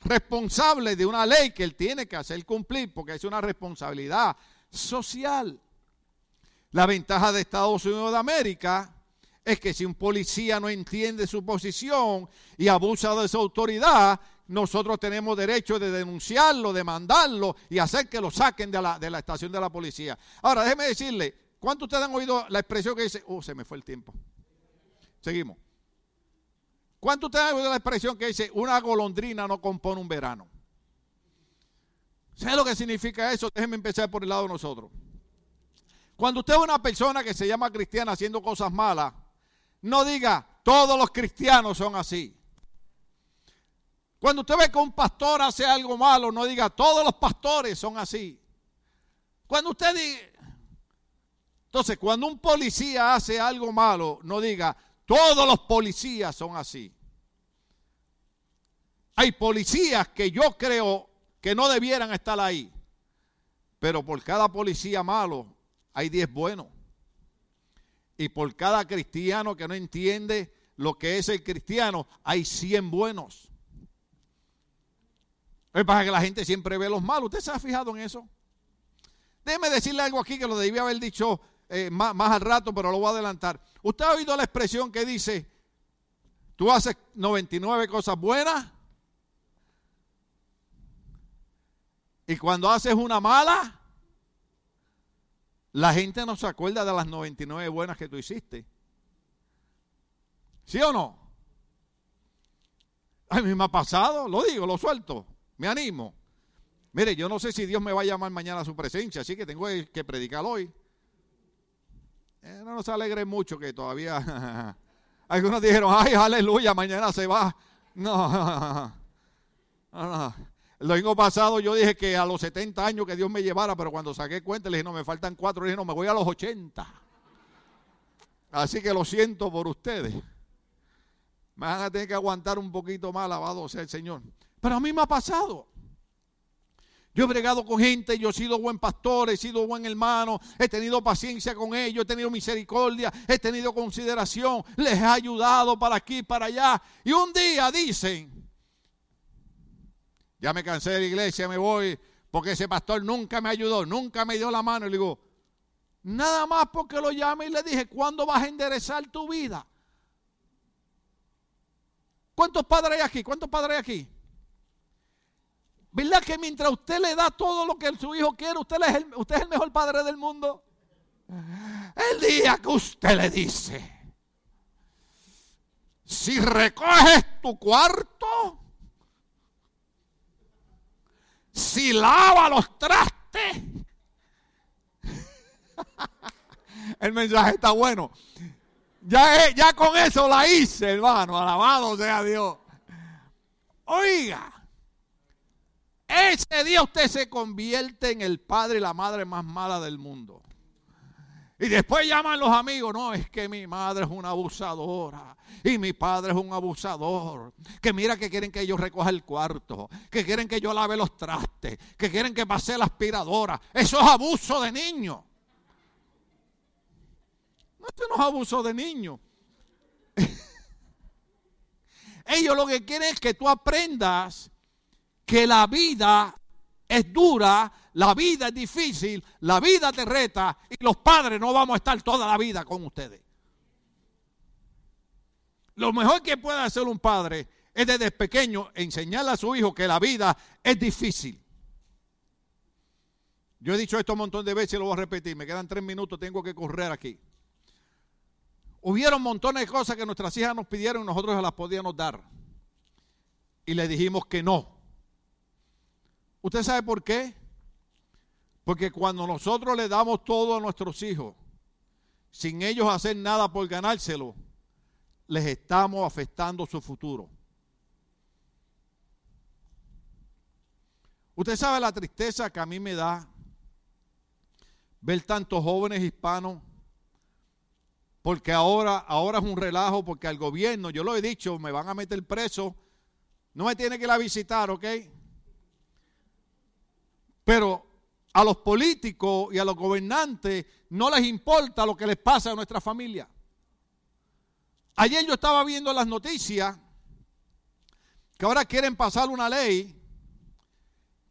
responsable de una ley que él tiene que hacer cumplir, porque es una responsabilidad social. La ventaja de Estados Unidos de América es que si un policía no entiende su posición y abusa de su autoridad, nosotros tenemos derecho de denunciarlo, de mandarlo y hacer que lo saquen de la, de la estación de la policía. Ahora, déjeme decirle, ¿cuántos ustedes han oído la expresión que dice, oh, se me fue el tiempo? Seguimos. ¿Cuántos ustedes han oído la expresión que dice, una golondrina no compone un verano? ¿Sabe lo que significa eso? Déjenme empezar por el lado de nosotros. Cuando usted ve una persona que se llama cristiana haciendo cosas malas, no diga, todos los cristianos son así. Cuando usted ve que un pastor hace algo malo, no diga, todos los pastores son así. Cuando usted diga, entonces, cuando un policía hace algo malo, no diga, todos los policías son así. Hay policías que yo creo que no debieran estar ahí, pero por cada policía malo hay 10 buenos. Y por cada cristiano que no entiende lo que es el cristiano, hay 100 buenos. Es para que la gente siempre ve los malos. ¿Usted se ha fijado en eso? Déjeme decirle algo aquí que lo debía haber dicho eh, más, más al rato, pero lo voy a adelantar. ¿Usted ha oído la expresión que dice, tú haces 99 cosas buenas y cuando haces una mala, la gente no se acuerda de las 99 buenas que tú hiciste. ¿Sí o no? A mí me ha pasado, lo digo, lo suelto, me animo. Mire, yo no sé si Dios me va a llamar mañana a su presencia, así que tengo que predicar hoy. Eh, no nos alegre mucho que todavía... [LAUGHS] Algunos dijeron, ay, aleluya, mañana se va. No, [LAUGHS] no, no. El domingo pasado yo dije que a los 70 años que Dios me llevara, pero cuando saqué cuenta le dije, no, me faltan cuatro, le dije, no, me voy a los 80. Así que lo siento por ustedes. Me van a tener que aguantar un poquito más, alabado sea el Señor. Pero a mí me ha pasado. Yo he bregado con gente, yo he sido buen pastor, he sido buen hermano, he tenido paciencia con ellos, he tenido misericordia, he tenido consideración, les he ayudado para aquí, para allá. Y un día dicen, ya me cansé de la iglesia, me voy, porque ese pastor nunca me ayudó, nunca me dio la mano. Y le digo, nada más porque lo llamé y le dije, ¿cuándo vas a enderezar tu vida? ¿Cuántos padres hay aquí? ¿Cuántos padres hay aquí? ¿Verdad que mientras usted le da todo lo que su hijo quiere, usted es el, usted es el mejor padre del mundo? El día que usted le dice, si recoges tu cuarto, si lava los trastes. [LAUGHS] El mensaje está bueno. Ya, ya con eso la hice, hermano. Alabado sea Dios. Oiga, ese día usted se convierte en el padre y la madre más mala del mundo. Y después llaman los amigos, no, es que mi madre es una abusadora y mi padre es un abusador. Que mira que quieren que yo recoja el cuarto, que quieren que yo lave los trastes, que quieren que pase la aspiradora. Eso es abuso de niño. No, eso no es abuso de niño. [LAUGHS] Ellos lo que quieren es que tú aprendas que la vida es dura, la vida es difícil, la vida te reta y los padres no vamos a estar toda la vida con ustedes. Lo mejor que puede hacer un padre es desde pequeño enseñarle a su hijo que la vida es difícil. Yo he dicho esto un montón de veces y lo voy a repetir. Me quedan tres minutos, tengo que correr aquí. Hubieron montones de cosas que nuestras hijas nos pidieron y nosotros se las podíamos dar. Y le dijimos que no. ¿Usted sabe por qué? Porque cuando nosotros le damos todo a nuestros hijos, sin ellos hacer nada por ganárselo, les estamos afectando su futuro. Usted sabe la tristeza que a mí me da ver tantos jóvenes hispanos, porque ahora, ahora es un relajo, porque al gobierno, yo lo he dicho, me van a meter preso, no me tiene que ir a visitar, ¿ok? Pero a los políticos y a los gobernantes no les importa lo que les pasa a nuestra familia. Ayer yo estaba viendo las noticias que ahora quieren pasar una ley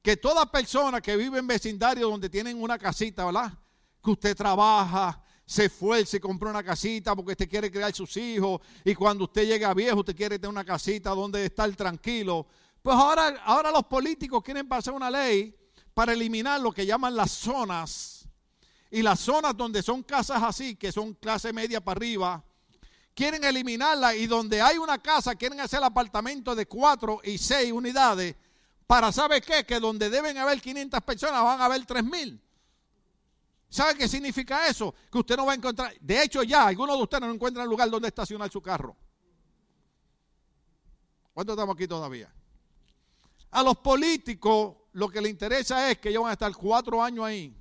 que toda persona que vive en vecindarios donde tienen una casita, ¿verdad? Que usted trabaja, se esfuerce, compra una casita porque usted quiere criar sus hijos y cuando usted llega viejo usted quiere tener una casita donde estar tranquilo. Pues ahora, ahora los políticos quieren pasar una ley para eliminar lo que llaman las zonas. Y las zonas donde son casas así, que son clase media para arriba, quieren eliminarla y donde hay una casa quieren hacer apartamentos de cuatro y seis unidades para, ¿sabe qué? Que donde deben haber 500 personas van a haber 3000. ¿Sabe qué significa eso? Que usted no va a encontrar, de hecho ya, algunos de ustedes no encuentran lugar donde estacionar su carro. ¿Cuántos estamos aquí todavía? A los políticos lo que le interesa es que ellos van a estar cuatro años ahí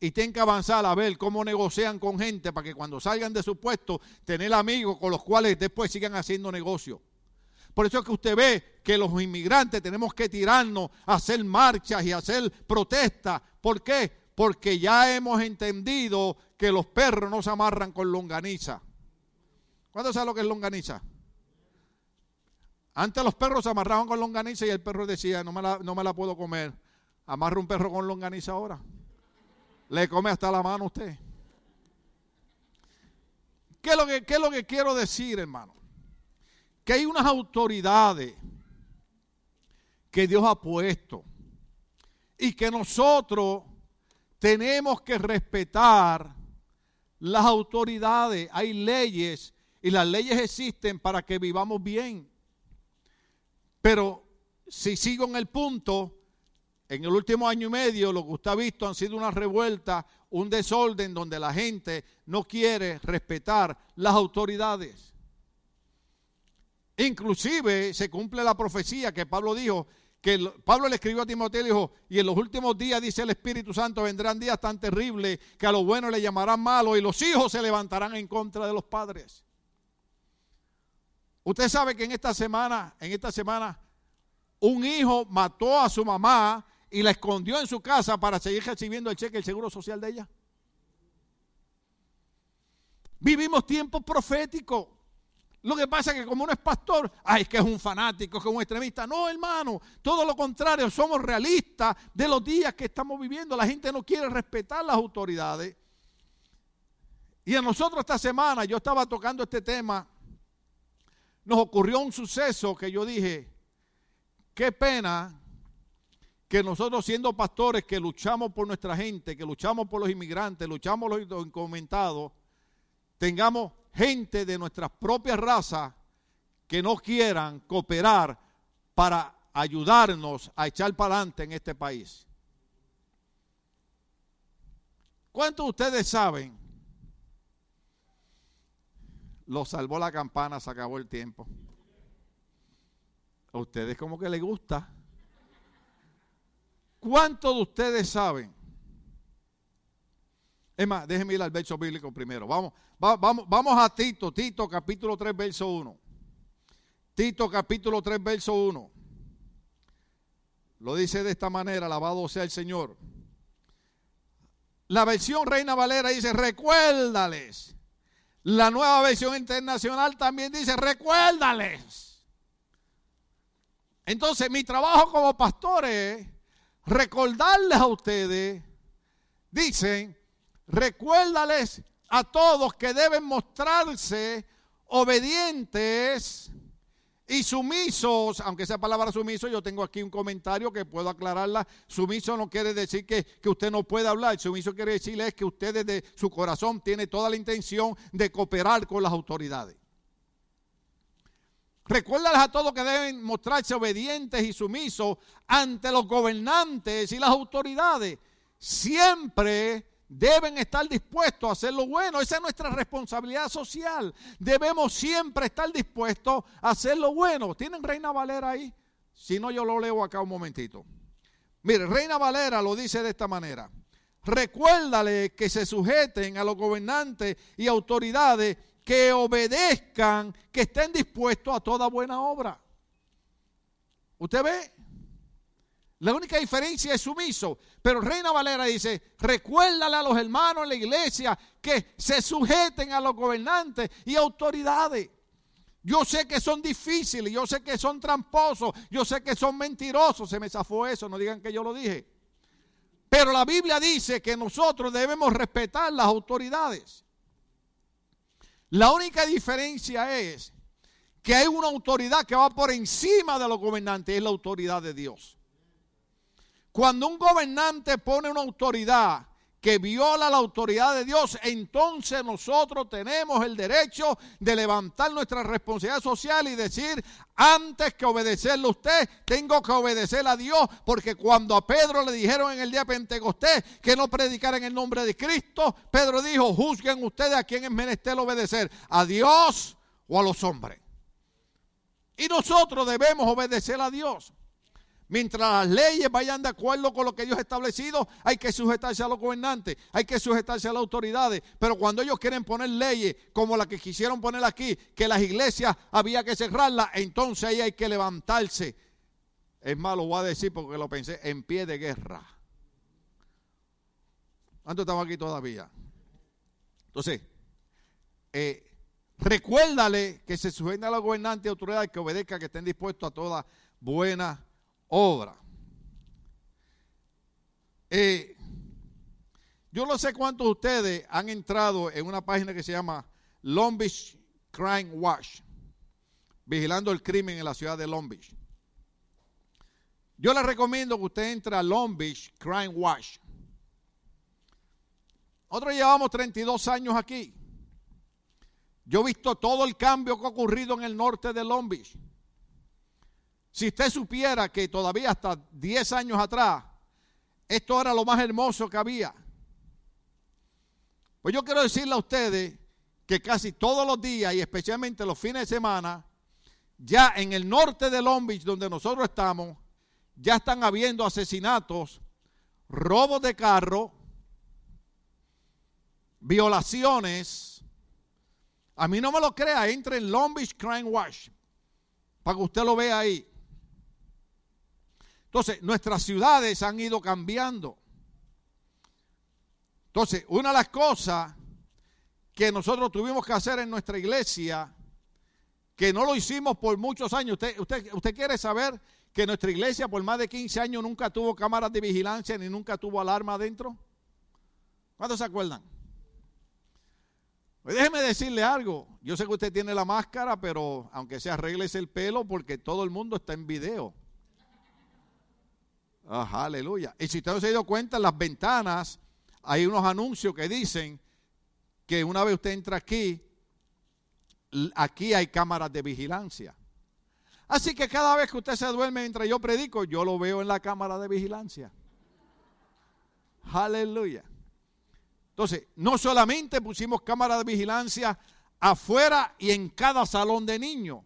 y tienen que avanzar a ver cómo negocian con gente para que cuando salgan de su puesto tener amigos con los cuales después sigan haciendo negocio. Por eso es que usted ve que los inmigrantes tenemos que tirarnos a hacer marchas y hacer protestas. ¿Por qué? Porque ya hemos entendido que los perros no se amarran con longaniza. ¿Cuándo sabe lo que es longaniza? Antes los perros se amarraban con longaniza y el perro decía, no me la, no me la puedo comer. Amarra un perro con longaniza ahora. Le come hasta la mano usted. ¿Qué es lo que, qué es lo que quiero decir, hermano? Que hay unas autoridades que Dios ha puesto y que nosotros tenemos que respetar las autoridades. Hay leyes y las leyes existen para que vivamos bien. Pero si sigo en el punto, en el último año y medio lo que usted ha visto han sido una revuelta, un desorden donde la gente no quiere respetar las autoridades. Inclusive se cumple la profecía que Pablo dijo, que Pablo le escribió a Timoteo y dijo, y en los últimos días, dice el Espíritu Santo, vendrán días tan terribles que a los buenos le llamarán malos y los hijos se levantarán en contra de los padres. Usted sabe que en esta semana, en esta semana, un hijo mató a su mamá y la escondió en su casa para seguir recibiendo el cheque del seguro social de ella. Vivimos tiempos proféticos. Lo que pasa es que como uno es pastor, ay, es que es un fanático, que es un extremista. No, hermano, todo lo contrario, somos realistas de los días que estamos viviendo. La gente no quiere respetar las autoridades. Y a nosotros esta semana, yo estaba tocando este tema nos ocurrió un suceso que yo dije, qué pena que nosotros siendo pastores que luchamos por nuestra gente, que luchamos por los inmigrantes, luchamos por los incomentados, tengamos gente de nuestra propia raza que no quieran cooperar para ayudarnos a echar para adelante en este país. ¿Cuántos de ustedes saben lo salvó la campana, se acabó el tiempo. A ustedes como que les gusta. ¿Cuántos de ustedes saben Es más, déjenme ir al verso bíblico primero. Vamos, vamos, vamos a Tito, Tito capítulo 3, verso 1. Tito capítulo 3, verso 1. Lo dice de esta manera, alabado sea el Señor. La versión Reina Valera dice, recuérdales. La nueva versión internacional también dice, recuérdales. Entonces, mi trabajo como pastor es recordarles a ustedes, dicen, recuérdales a todos que deben mostrarse obedientes y sumisos, aunque esa palabra sumiso, yo tengo aquí un comentario que puedo aclararla. Sumiso no quiere decir que, que usted no puede hablar. Sumiso quiere decirle es que usted desde su corazón tiene toda la intención de cooperar con las autoridades. Recuérdales a todos que deben mostrarse obedientes y sumisos ante los gobernantes y las autoridades. Siempre deben estar dispuestos a hacer lo bueno. Esa es nuestra responsabilidad social. Debemos siempre estar dispuestos a hacer lo bueno. ¿Tienen Reina Valera ahí? Si no, yo lo leo acá un momentito. Mire, Reina Valera lo dice de esta manera. Recuérdale que se sujeten a los gobernantes y autoridades que obedezcan, que estén dispuestos a toda buena obra. ¿Usted ve? La única diferencia es sumiso. Pero Reina Valera dice, recuérdale a los hermanos en la iglesia que se sujeten a los gobernantes y autoridades. Yo sé que son difíciles, yo sé que son tramposos, yo sé que son mentirosos. Se me zafó eso, no digan que yo lo dije. Pero la Biblia dice que nosotros debemos respetar las autoridades. La única diferencia es que hay una autoridad que va por encima de los gobernantes, es la autoridad de Dios. Cuando un gobernante pone una autoridad que viola la autoridad de Dios, entonces nosotros tenemos el derecho de levantar nuestra responsabilidad social y decir, antes que obedecerle a usted, tengo que obedecer a Dios, porque cuando a Pedro le dijeron en el día de Pentecostés que no predicara en el nombre de Cristo, Pedro dijo, juzguen ustedes a quién es menester obedecer, a Dios o a los hombres. Y nosotros debemos obedecer a Dios. Mientras las leyes vayan de acuerdo con lo que Dios ha establecido, hay que sujetarse a los gobernantes, hay que sujetarse a las autoridades. Pero cuando ellos quieren poner leyes como la que quisieron poner aquí, que las iglesias había que cerrarlas, entonces ahí hay que levantarse. Es malo, lo voy a decir porque lo pensé, en pie de guerra. ¿Cuántos estamos aquí todavía? Entonces, eh, recuérdale que se sujeten a los gobernantes y autoridades que obedezcan, que estén dispuestos a toda buena obra. Eh, yo no sé cuántos de ustedes han entrado en una página que se llama Long Beach Crime Watch, vigilando el crimen en la ciudad de Long Beach. Yo le recomiendo que usted entre a Long Beach Crime Watch. Nosotros llevamos 32 años aquí. Yo he visto todo el cambio que ha ocurrido en el norte de Long Beach. Si usted supiera que todavía hasta 10 años atrás, esto era lo más hermoso que había. Pues yo quiero decirle a ustedes que casi todos los días y especialmente los fines de semana, ya en el norte de Long Beach, donde nosotros estamos, ya están habiendo asesinatos, robos de carro, violaciones. A mí no me lo crea, entre en Long Beach Crime Watch para que usted lo vea ahí. Entonces, nuestras ciudades han ido cambiando. Entonces, una de las cosas que nosotros tuvimos que hacer en nuestra iglesia, que no lo hicimos por muchos años, usted, usted, usted quiere saber que nuestra iglesia por más de 15 años nunca tuvo cámaras de vigilancia ni nunca tuvo alarma adentro. ¿Cuántos se acuerdan? Pues déjeme decirle algo. Yo sé que usted tiene la máscara, pero aunque sea arregles el pelo porque todo el mundo está en video. Aleluya. Y si usted no se ha dado cuenta, en las ventanas hay unos anuncios que dicen que una vez usted entra aquí, aquí hay cámaras de vigilancia. Así que cada vez que usted se duerme mientras yo predico, yo lo veo en la cámara de vigilancia. Aleluya. Entonces, no solamente pusimos cámaras de vigilancia afuera y en cada salón de niños,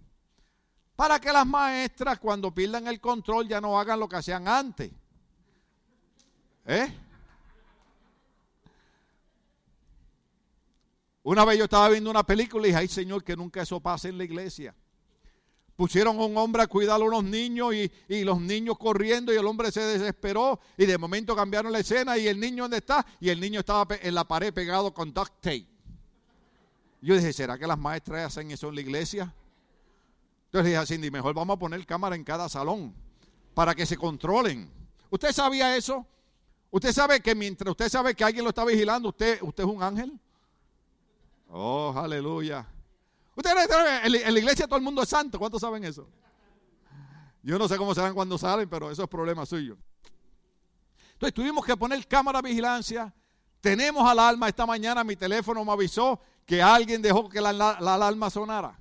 para que las maestras cuando pierdan el control ya no hagan lo que hacían antes. ¿Eh? Una vez yo estaba viendo una película y dije, ay Señor, que nunca eso pase en la iglesia. Pusieron a un hombre a cuidar a unos niños y, y, los niños corriendo y el hombre se desesperó y de momento cambiaron la escena y el niño dónde está y el niño estaba en la pared pegado con duct tape. Yo dije, ¿será que las maestras hacen eso en la iglesia? Entonces dije a Cindy, mejor vamos a poner cámara en cada salón para que se controlen. ¿Usted sabía eso? ¿Usted sabe que mientras usted sabe que alguien lo está vigilando, usted, usted es un ángel? Oh, aleluya. Ustedes en la iglesia todo el mundo es santo. ¿Cuántos saben eso? Yo no sé cómo serán cuando salen, pero eso es problema suyo. Entonces tuvimos que poner cámara de vigilancia. Tenemos alarma. Esta mañana mi teléfono me avisó que alguien dejó que la alarma sonara.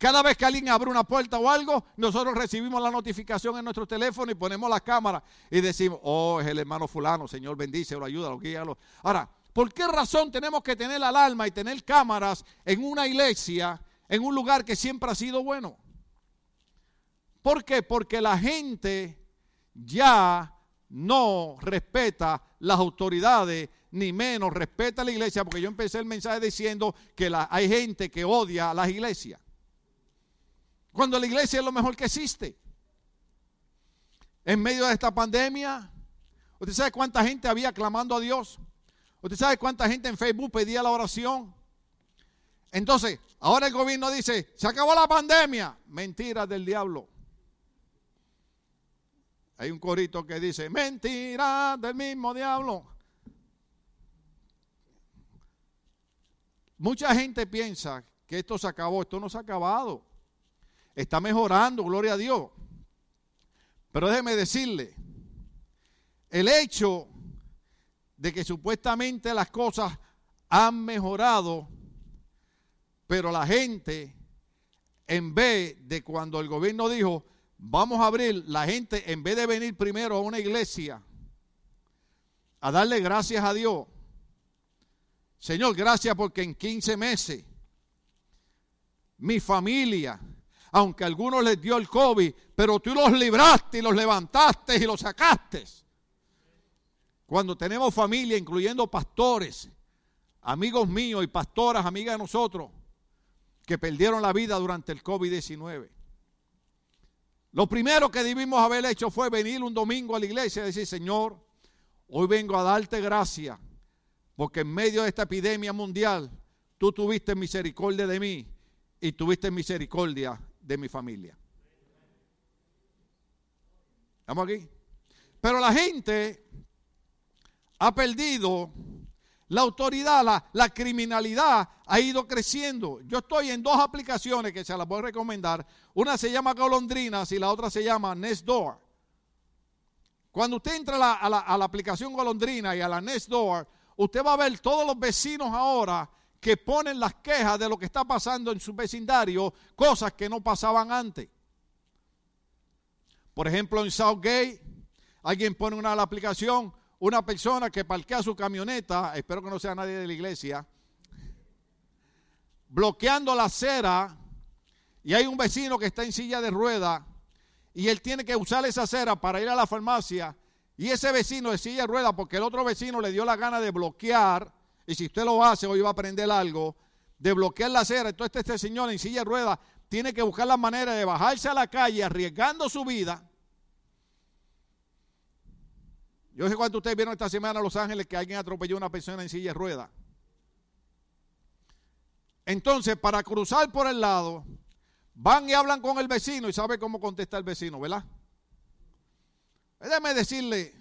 Cada vez que alguien abre una puerta o algo, nosotros recibimos la notificación en nuestro teléfono y ponemos la cámara y decimos, oh, es el hermano fulano, Señor bendice, lo ayuda, lo guía. Ahora, ¿Por qué razón tenemos que tener alarma y tener cámaras en una iglesia, en un lugar que siempre ha sido bueno? ¿Por qué? Porque la gente ya no respeta las autoridades, ni menos respeta la iglesia, porque yo empecé el mensaje diciendo que hay gente que odia las iglesias. Cuando la iglesia es lo mejor que existe. En medio de esta pandemia, ¿usted sabe cuánta gente había clamando a Dios? ¿Usted sabe cuánta gente en Facebook pedía la oración? Entonces, ahora el gobierno dice, se acabó la pandemia. Mentira del diablo. Hay un corito que dice, mentira del mismo diablo. Mucha gente piensa que esto se acabó, esto no se ha acabado. Está mejorando, gloria a Dios. Pero déjeme decirle, el hecho de que supuestamente las cosas han mejorado, pero la gente, en vez de cuando el gobierno dijo, vamos a abrir, la gente, en vez de venir primero a una iglesia, a darle gracias a Dios, Señor, gracias porque en 15 meses mi familia, aunque algunos les dio el COVID, pero tú los libraste y los levantaste y los sacaste. Cuando tenemos familia, incluyendo pastores, amigos míos y pastoras, amigas de nosotros, que perdieron la vida durante el COVID-19. Lo primero que debimos haber hecho fue venir un domingo a la iglesia y decir, Señor, hoy vengo a darte gracias, porque en medio de esta epidemia mundial, tú tuviste misericordia de mí y tuviste misericordia de mi familia. ¿Estamos aquí? Pero la gente ha perdido la autoridad, la, criminalidad ha ido creciendo. Yo estoy en dos aplicaciones que se las voy a recomendar. Una se llama Golondrinas y la otra se llama Nest Door. Cuando usted entra a la, a la aplicación Golondrina y a la Nest Door, usted va a ver todos los vecinos ahora que ponen las quejas de lo que está pasando en su vecindario, cosas que no pasaban antes. Por ejemplo, en Southgate, alguien pone una la aplicación, una persona que parquea su camioneta, espero que no sea nadie de la iglesia, bloqueando la acera y hay un vecino que está en silla de rueda y él tiene que usar esa acera para ir a la farmacia y ese vecino de silla de rueda porque el otro vecino le dio la gana de bloquear y si usted lo hace hoy va a aprender algo de bloquear la acera, entonces este señor en silla de rueda tiene que buscar la manera de bajarse a la calle arriesgando su vida yo sé cuánto ustedes vieron esta semana a Los Ángeles que alguien atropelló a una persona en silla de ruedas. Entonces, para cruzar por el lado, van y hablan con el vecino y sabe cómo contesta el vecino, ¿verdad? Déjeme decirle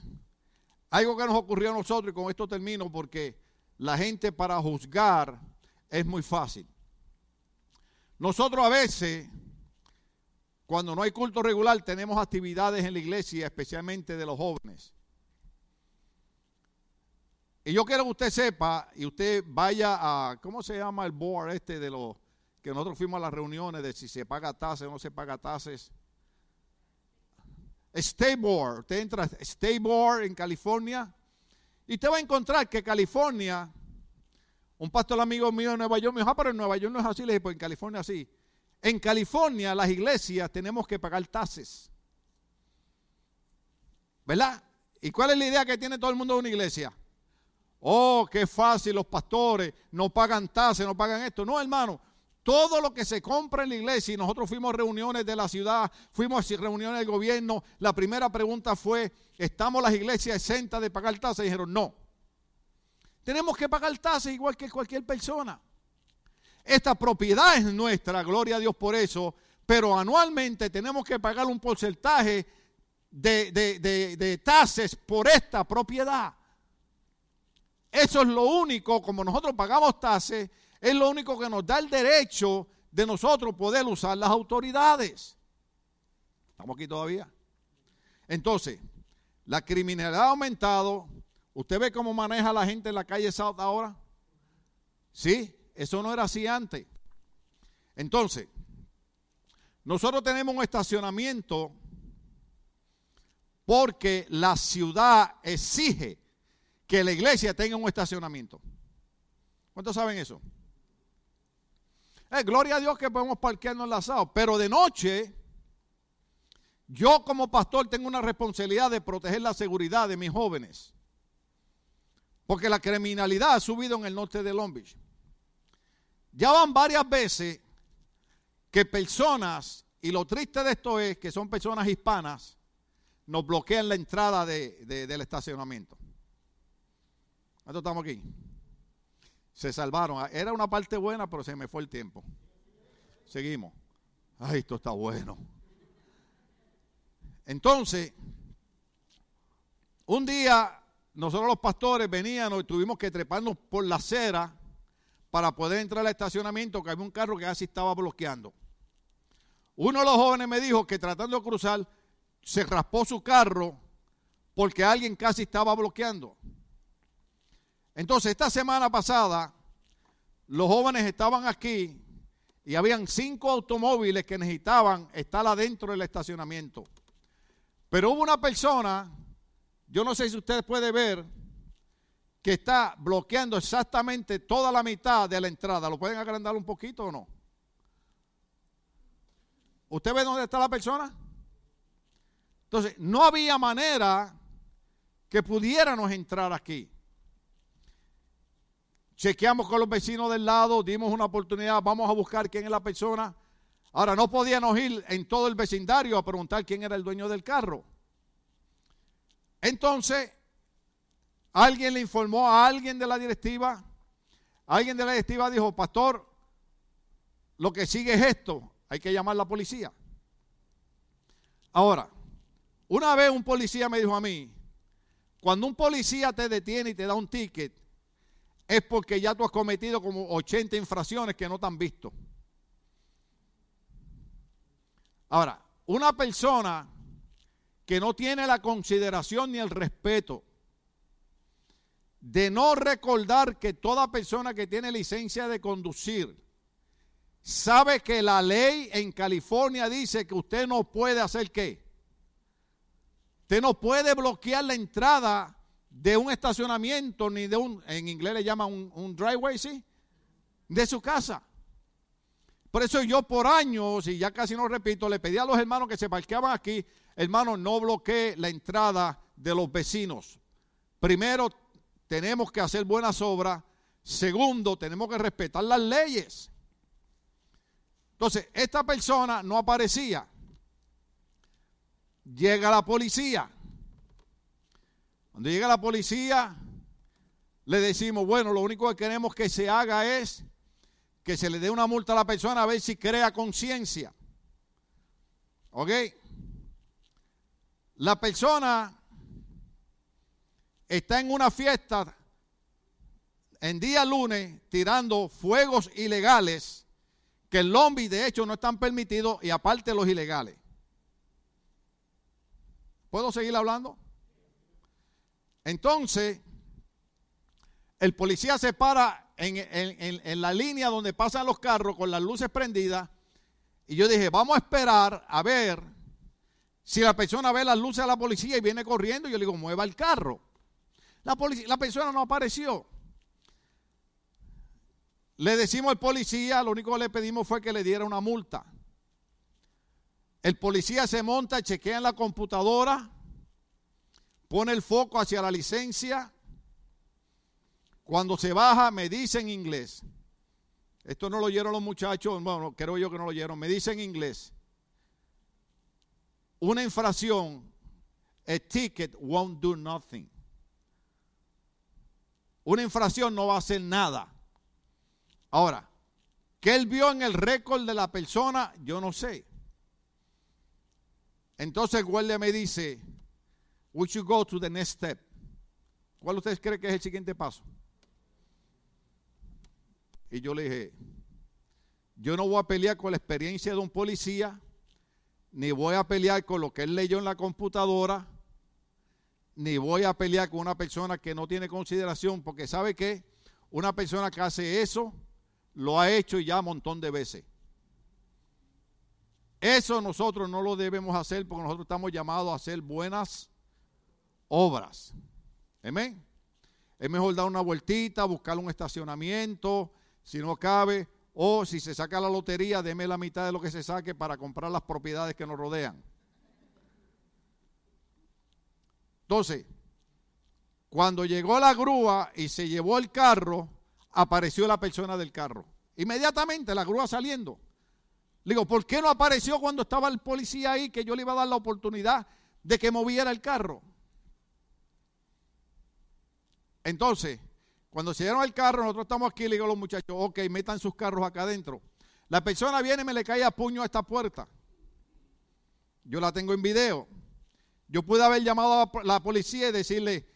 algo que nos ocurrió a nosotros y con esto termino porque la gente para juzgar es muy fácil. Nosotros a veces, cuando no hay culto regular, tenemos actividades en la iglesia, especialmente de los jóvenes. Y yo quiero que usted sepa y usted vaya a, ¿cómo se llama el board este de los que nosotros fuimos a las reuniones de si se paga tasas o no se paga tasas? Stay Board, usted entra a Board en California y usted va a encontrar que California, un pastor amigo mío de Nueva York me dijo, ah, pero en Nueva York no es así, le dije, pues en California sí. En California las iglesias tenemos que pagar tasas. ¿Verdad? ¿Y cuál es la idea que tiene todo el mundo de una iglesia? Oh, qué fácil los pastores, no pagan tasas, no pagan esto. No, hermano, todo lo que se compra en la iglesia, y nosotros fuimos reuniones de la ciudad, fuimos a reuniones del gobierno, la primera pregunta fue, ¿estamos las iglesias exentas de pagar tasas? Y dijeron, no. Tenemos que pagar tasas igual que cualquier persona. Esta propiedad es nuestra, gloria a Dios por eso, pero anualmente tenemos que pagar un porcentaje de, de, tasas por esta propiedad. Eso es lo único, como nosotros pagamos tasas, es lo único que nos da el derecho de nosotros poder usar las autoridades. ¿Estamos aquí todavía? Entonces, la criminalidad ha aumentado. ¿Usted ve cómo maneja la gente en la calle South ahora? Sí, eso no era así antes. Entonces, nosotros tenemos un estacionamiento porque la ciudad exige que la iglesia tenga un estacionamiento. ¿Cuántos saben eso? Eh, gloria a Dios que podemos parquearnos enlazados, pero de noche yo como pastor tengo una responsabilidad de proteger la seguridad de mis jóvenes. Porque la criminalidad ha subido en el norte de Long Beach. Ya van varias veces que personas, y lo triste de esto es que son personas hispanas, nos bloquean la entrada del estacionamiento. ¿Cuánto estamos aquí? Se salvaron. Era una parte buena, pero se me fue el tiempo. Seguimos. Ay, esto está bueno. Entonces, un día nosotros los pastores veníamos y tuvimos que treparnos por la acera para poder entrar al estacionamiento, que había un carro que casi estaba bloqueando. Uno de los jóvenes me dijo que tratando de cruzar, se raspó su carro porque alguien casi estaba bloqueando. Entonces, esta semana pasada, los jóvenes estaban aquí y habían cinco automóviles que necesitaban estar adentro del estacionamiento. Pero hubo una persona, yo no sé si usted puede ver, que está bloqueando exactamente toda la mitad de la entrada. ¿Lo pueden agrandar un poquito o no? ¿Usted ve dónde está la persona? Entonces, no había manera que pudiéramos entrar aquí. Chequeamos con los vecinos del lado, dimos una oportunidad, vamos a buscar quién es la persona. Ahora, no podíamos ir en todo el vecindario a preguntar quién era el dueño del carro. Entonces, alguien le informó a alguien de la directiva. Alguien de la directiva dijo, pastor, lo que sigue es esto, hay que llamar a la policía. Ahora, una vez un policía me dijo a mí, cuando un policía te detiene y te da un ticket, es porque ya tú has cometido como 80 infracciones que no te han visto. Ahora, una persona que no tiene la consideración ni el respeto de no recordar que toda persona que tiene licencia de conducir sabe que la ley en California dice que usted no puede hacer qué. Usted no puede bloquear la entrada de un estacionamiento ni de un, en inglés le llaman un, driveway, ¿sí? De su casa. Por eso yo por años, y ya casi no repito, le pedí a los hermanos que se parqueaban aquí, hermanos, no bloquee la entrada de los vecinos. Primero, tenemos que hacer buenas obras. Segundo, tenemos que respetar las leyes. Entonces, esta persona no aparecía. Llega la policía. Cuando llega la policía, le decimos, bueno, lo único que queremos que se haga es que se le dé una multa a la persona a ver si crea conciencia. ¿Ok? La persona está en una fiesta en día lunes tirando fuegos ilegales que el lobby de hecho no están permitidos y aparte los ilegales. ¿Puedo seguir hablando? Entonces, el policía se para en, la línea donde pasan los carros con las luces prendidas. Y yo dije, vamos a esperar a ver si la persona ve las luces de la policía y viene corriendo. Y yo le digo, mueva el carro. La, la persona no apareció. Le decimos al policía, lo único que le pedimos fue que le diera una multa. El policía se monta, chequea en la computadora pone el foco hacia la licencia Cuando se baja, me dice en inglés. Esto no lo oyeron los muchachos, bueno, creo yo que no lo oyeron. Me dice en inglés. Una infracción, a ticket won't do nothing. Una infracción no va a hacer nada. Ahora, ¿qué él vio en el récord de la persona? Yo no sé. Entonces el guardia me dice, we should go to the next step. ¿Cuál ustedes creen que es el siguiente paso? Y yo le dije, yo no voy a pelear con la experiencia de un policía, ni voy a pelear con lo que él leyó en la computadora, ni voy a pelear con una persona que no tiene consideración, porque sabe que una persona que hace eso, lo ha hecho ya un montón de veces. Eso nosotros no lo debemos hacer porque nosotros estamos llamados a hacer buenas obras. Amén. Es mejor dar una vueltita, buscar un estacionamiento, si no cabe, o si se saca la lotería, deme la mitad de lo que se saque para comprar las propiedades que nos rodean. Entonces, cuando llegó la grúa y se llevó el carro, apareció la persona del carro. Inmediatamente la grúa saliendo. Le digo, ¿por qué no apareció cuando estaba el policía ahí que yo le iba a dar la oportunidad de que moviera el carro? Entonces, cuando se dieron el carro, nosotros estamos aquí, le digo a los muchachos, ok, metan sus carros acá adentro. La persona viene y me le cae a puño a esta puerta. Yo la tengo en video. Yo pude haber llamado a la policía y decirle,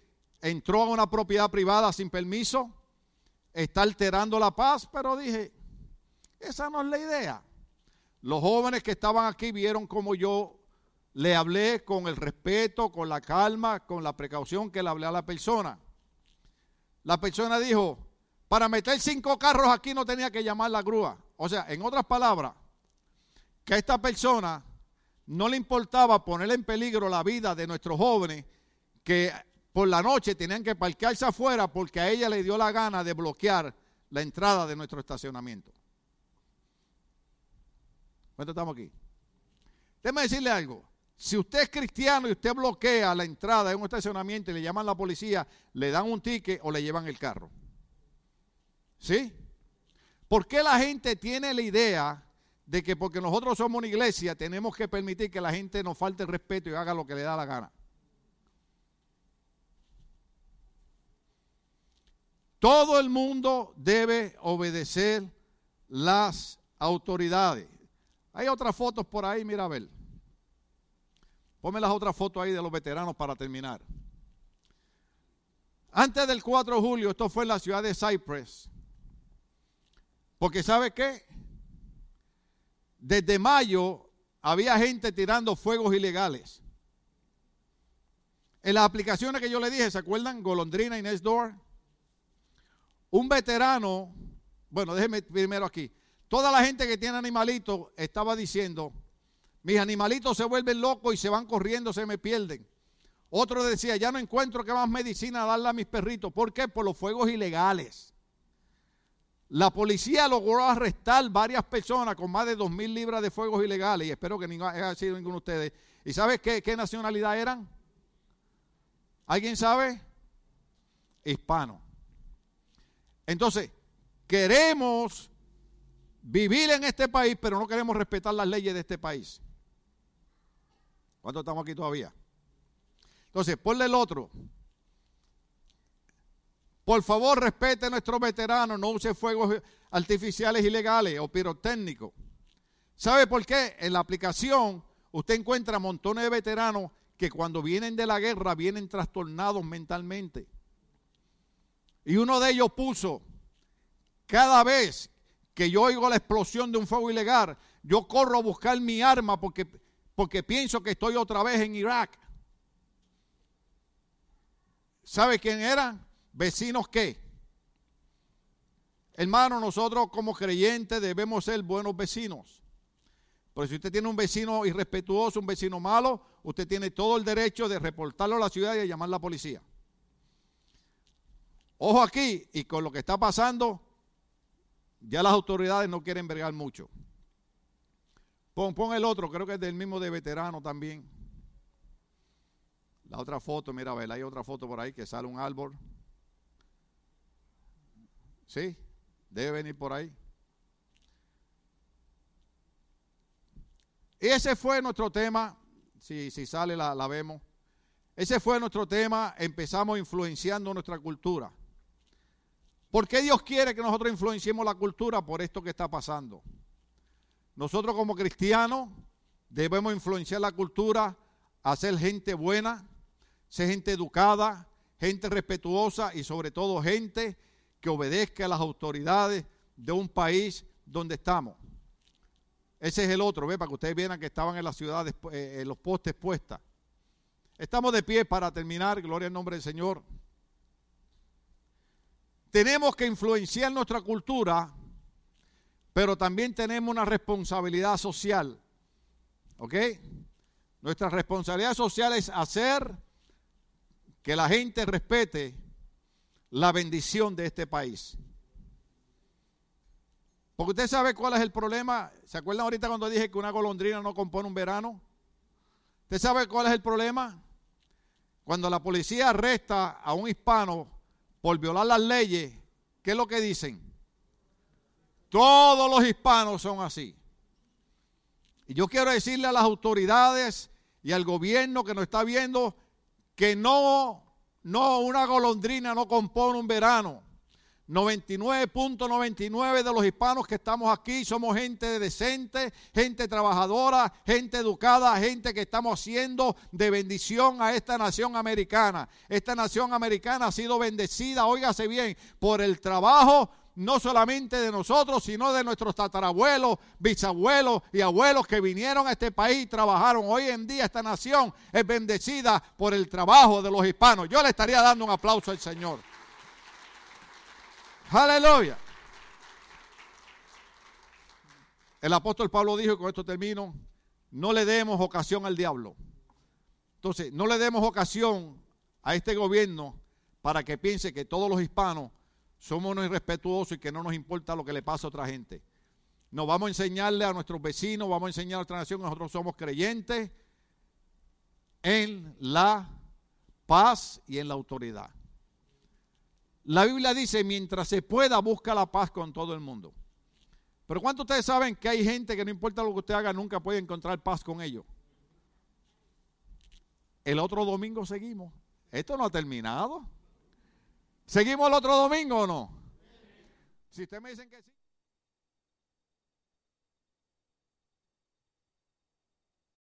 entró a una propiedad privada sin permiso, está alterando la paz, pero dije, esa no es la idea. Los jóvenes que estaban aquí vieron como yo le hablé con el respeto, con la calma, con la precaución que le hablé a la persona. La persona dijo, para meter cinco carros aquí no tenía que llamar la grúa. O sea, en otras palabras, que a esta persona no le importaba poner en peligro la vida de nuestros jóvenes que por la noche tenían que parquearse afuera porque a ella le dio la gana de bloquear la entrada de nuestro estacionamiento. ¿Cuánto estamos aquí? Déjeme decirle algo. Si usted es cristiano y usted bloquea la entrada de un estacionamiento y le llaman a la policía, le dan un ticket o le llevan el carro. ¿Sí? ¿Por qué la gente tiene la idea de que porque nosotros somos una iglesia tenemos que permitir que la gente nos falte el respeto y haga lo que le da la gana? Todo el mundo debe obedecer las autoridades. Hay otras fotos por ahí, mira a ver. Ponme las otras fotos ahí de los veteranos para terminar. Antes del 4 de julio, esto fue en la ciudad de Cypress. Porque ¿sabe qué? Desde mayo había gente tirando fuegos ilegales. En las aplicaciones que yo le dije, ¿se acuerdan? Golondrina y Next Door. Un veterano, bueno, déjeme primero aquí. Toda la gente que tiene animalitos estaba diciendo, mis animalitos se vuelven locos y se van corriendo, se me pierden. Otro decía, ya no encuentro qué más medicina darle a mis perritos. ¿Por qué? Por los fuegos ilegales. La policía logró arrestar varias personas con más de dos mil libras de fuegos ilegales y espero que no haya sido ninguno de ustedes. ¿Y sabes qué, qué nacionalidad eran? ¿Alguien sabe? Hispano. Entonces, queremos vivir en este país, pero no queremos respetar las leyes de este país. ¿Cuántos estamos aquí todavía? Entonces, ponle el otro. Por favor, respete a nuestros veteranos, no use fuegos artificiales ilegales o pirotécnicos. ¿Sabe por qué? En la aplicación usted encuentra montones de veteranos que cuando vienen de la guerra vienen trastornados mentalmente. Y uno de ellos puso, cada vez que yo oigo la explosión de un fuego ilegal, yo corro a buscar mi arma porque porque pienso que estoy otra vez en Irak. ¿Sabe quién eran? Vecinos qué? Hermano, nosotros como creyentes debemos ser buenos vecinos. Pero si usted tiene un vecino irrespetuoso, un vecino malo, usted tiene todo el derecho de reportarlo a la ciudad y llamar a la policía. Ojo aquí, y con lo que está pasando, ya las autoridades no quieren bregar mucho. Pon, el otro, creo que es del mismo de veterano también. La otra foto, mira, a ver, hay otra foto por ahí que sale un árbol. Sí, debe venir por ahí. Ese fue nuestro tema. Si, si sale, la, la vemos. Ese fue nuestro tema. Empezamos influenciando nuestra cultura. ¿Por qué Dios quiere que nosotros influenciemos la cultura? Por esto que está pasando. Nosotros como cristianos debemos influenciar la cultura a ser gente buena, ser gente educada, gente respetuosa y sobre todo gente que obedezca a las autoridades de un país donde estamos. Ese es el otro, ve, para que ustedes vieran que estaban en las ciudades, eh, en los postes puestas. Estamos de pie para terminar, gloria al nombre del Señor. Tenemos que influenciar nuestra cultura, pero también tenemos una responsabilidad social. ¿Ok? Nuestra responsabilidad social es hacer que la gente respete la bendición de este país. Porque usted sabe cuál es el problema. ¿Se acuerdan ahorita cuando dije que una golondrina no compone un verano? ¿Usted sabe cuál es el problema? Cuando la policía arresta a un hispano por violar las leyes, ¿qué es lo que dicen? Todos los hispanos son así. Y yo quiero decirle a las autoridades y al gobierno que nos está viendo que no, no, una golondrina no compone un verano. 99.99 de los hispanos que estamos aquí somos gente decente, gente trabajadora, gente educada, gente que estamos haciendo de bendición a esta nación americana. Esta nación americana ha sido bendecida, óigase bien, por el trabajo no solamente de nosotros, sino de nuestros tatarabuelos, bisabuelos y abuelos que vinieron a este país y trabajaron. Hoy en día esta nación es bendecida por el trabajo de los hispanos. Yo le estaría dando un aplauso al Señor. Aleluya. El apóstol Pablo dijo, y con esto termino, no le demos ocasión al diablo. Entonces, no le demos ocasión a este gobierno para que piense que todos los hispanos somos unos irrespetuosos y que no nos importa lo que le pasa a otra gente. No vamos a enseñarle a nuestros vecinos, vamos a enseñar a otra nación nosotros somos creyentes en la paz y en la autoridad. La Biblia dice, mientras se pueda, busca la paz con todo el mundo. Pero ¿cuántos ustedes saben que hay gente que no importa lo que usted haga, nunca puede encontrar paz con ellos? El otro domingo seguimos. Esto no ha terminado. ¿Seguimos el otro domingo o no? Si ustedes me dicen que sí.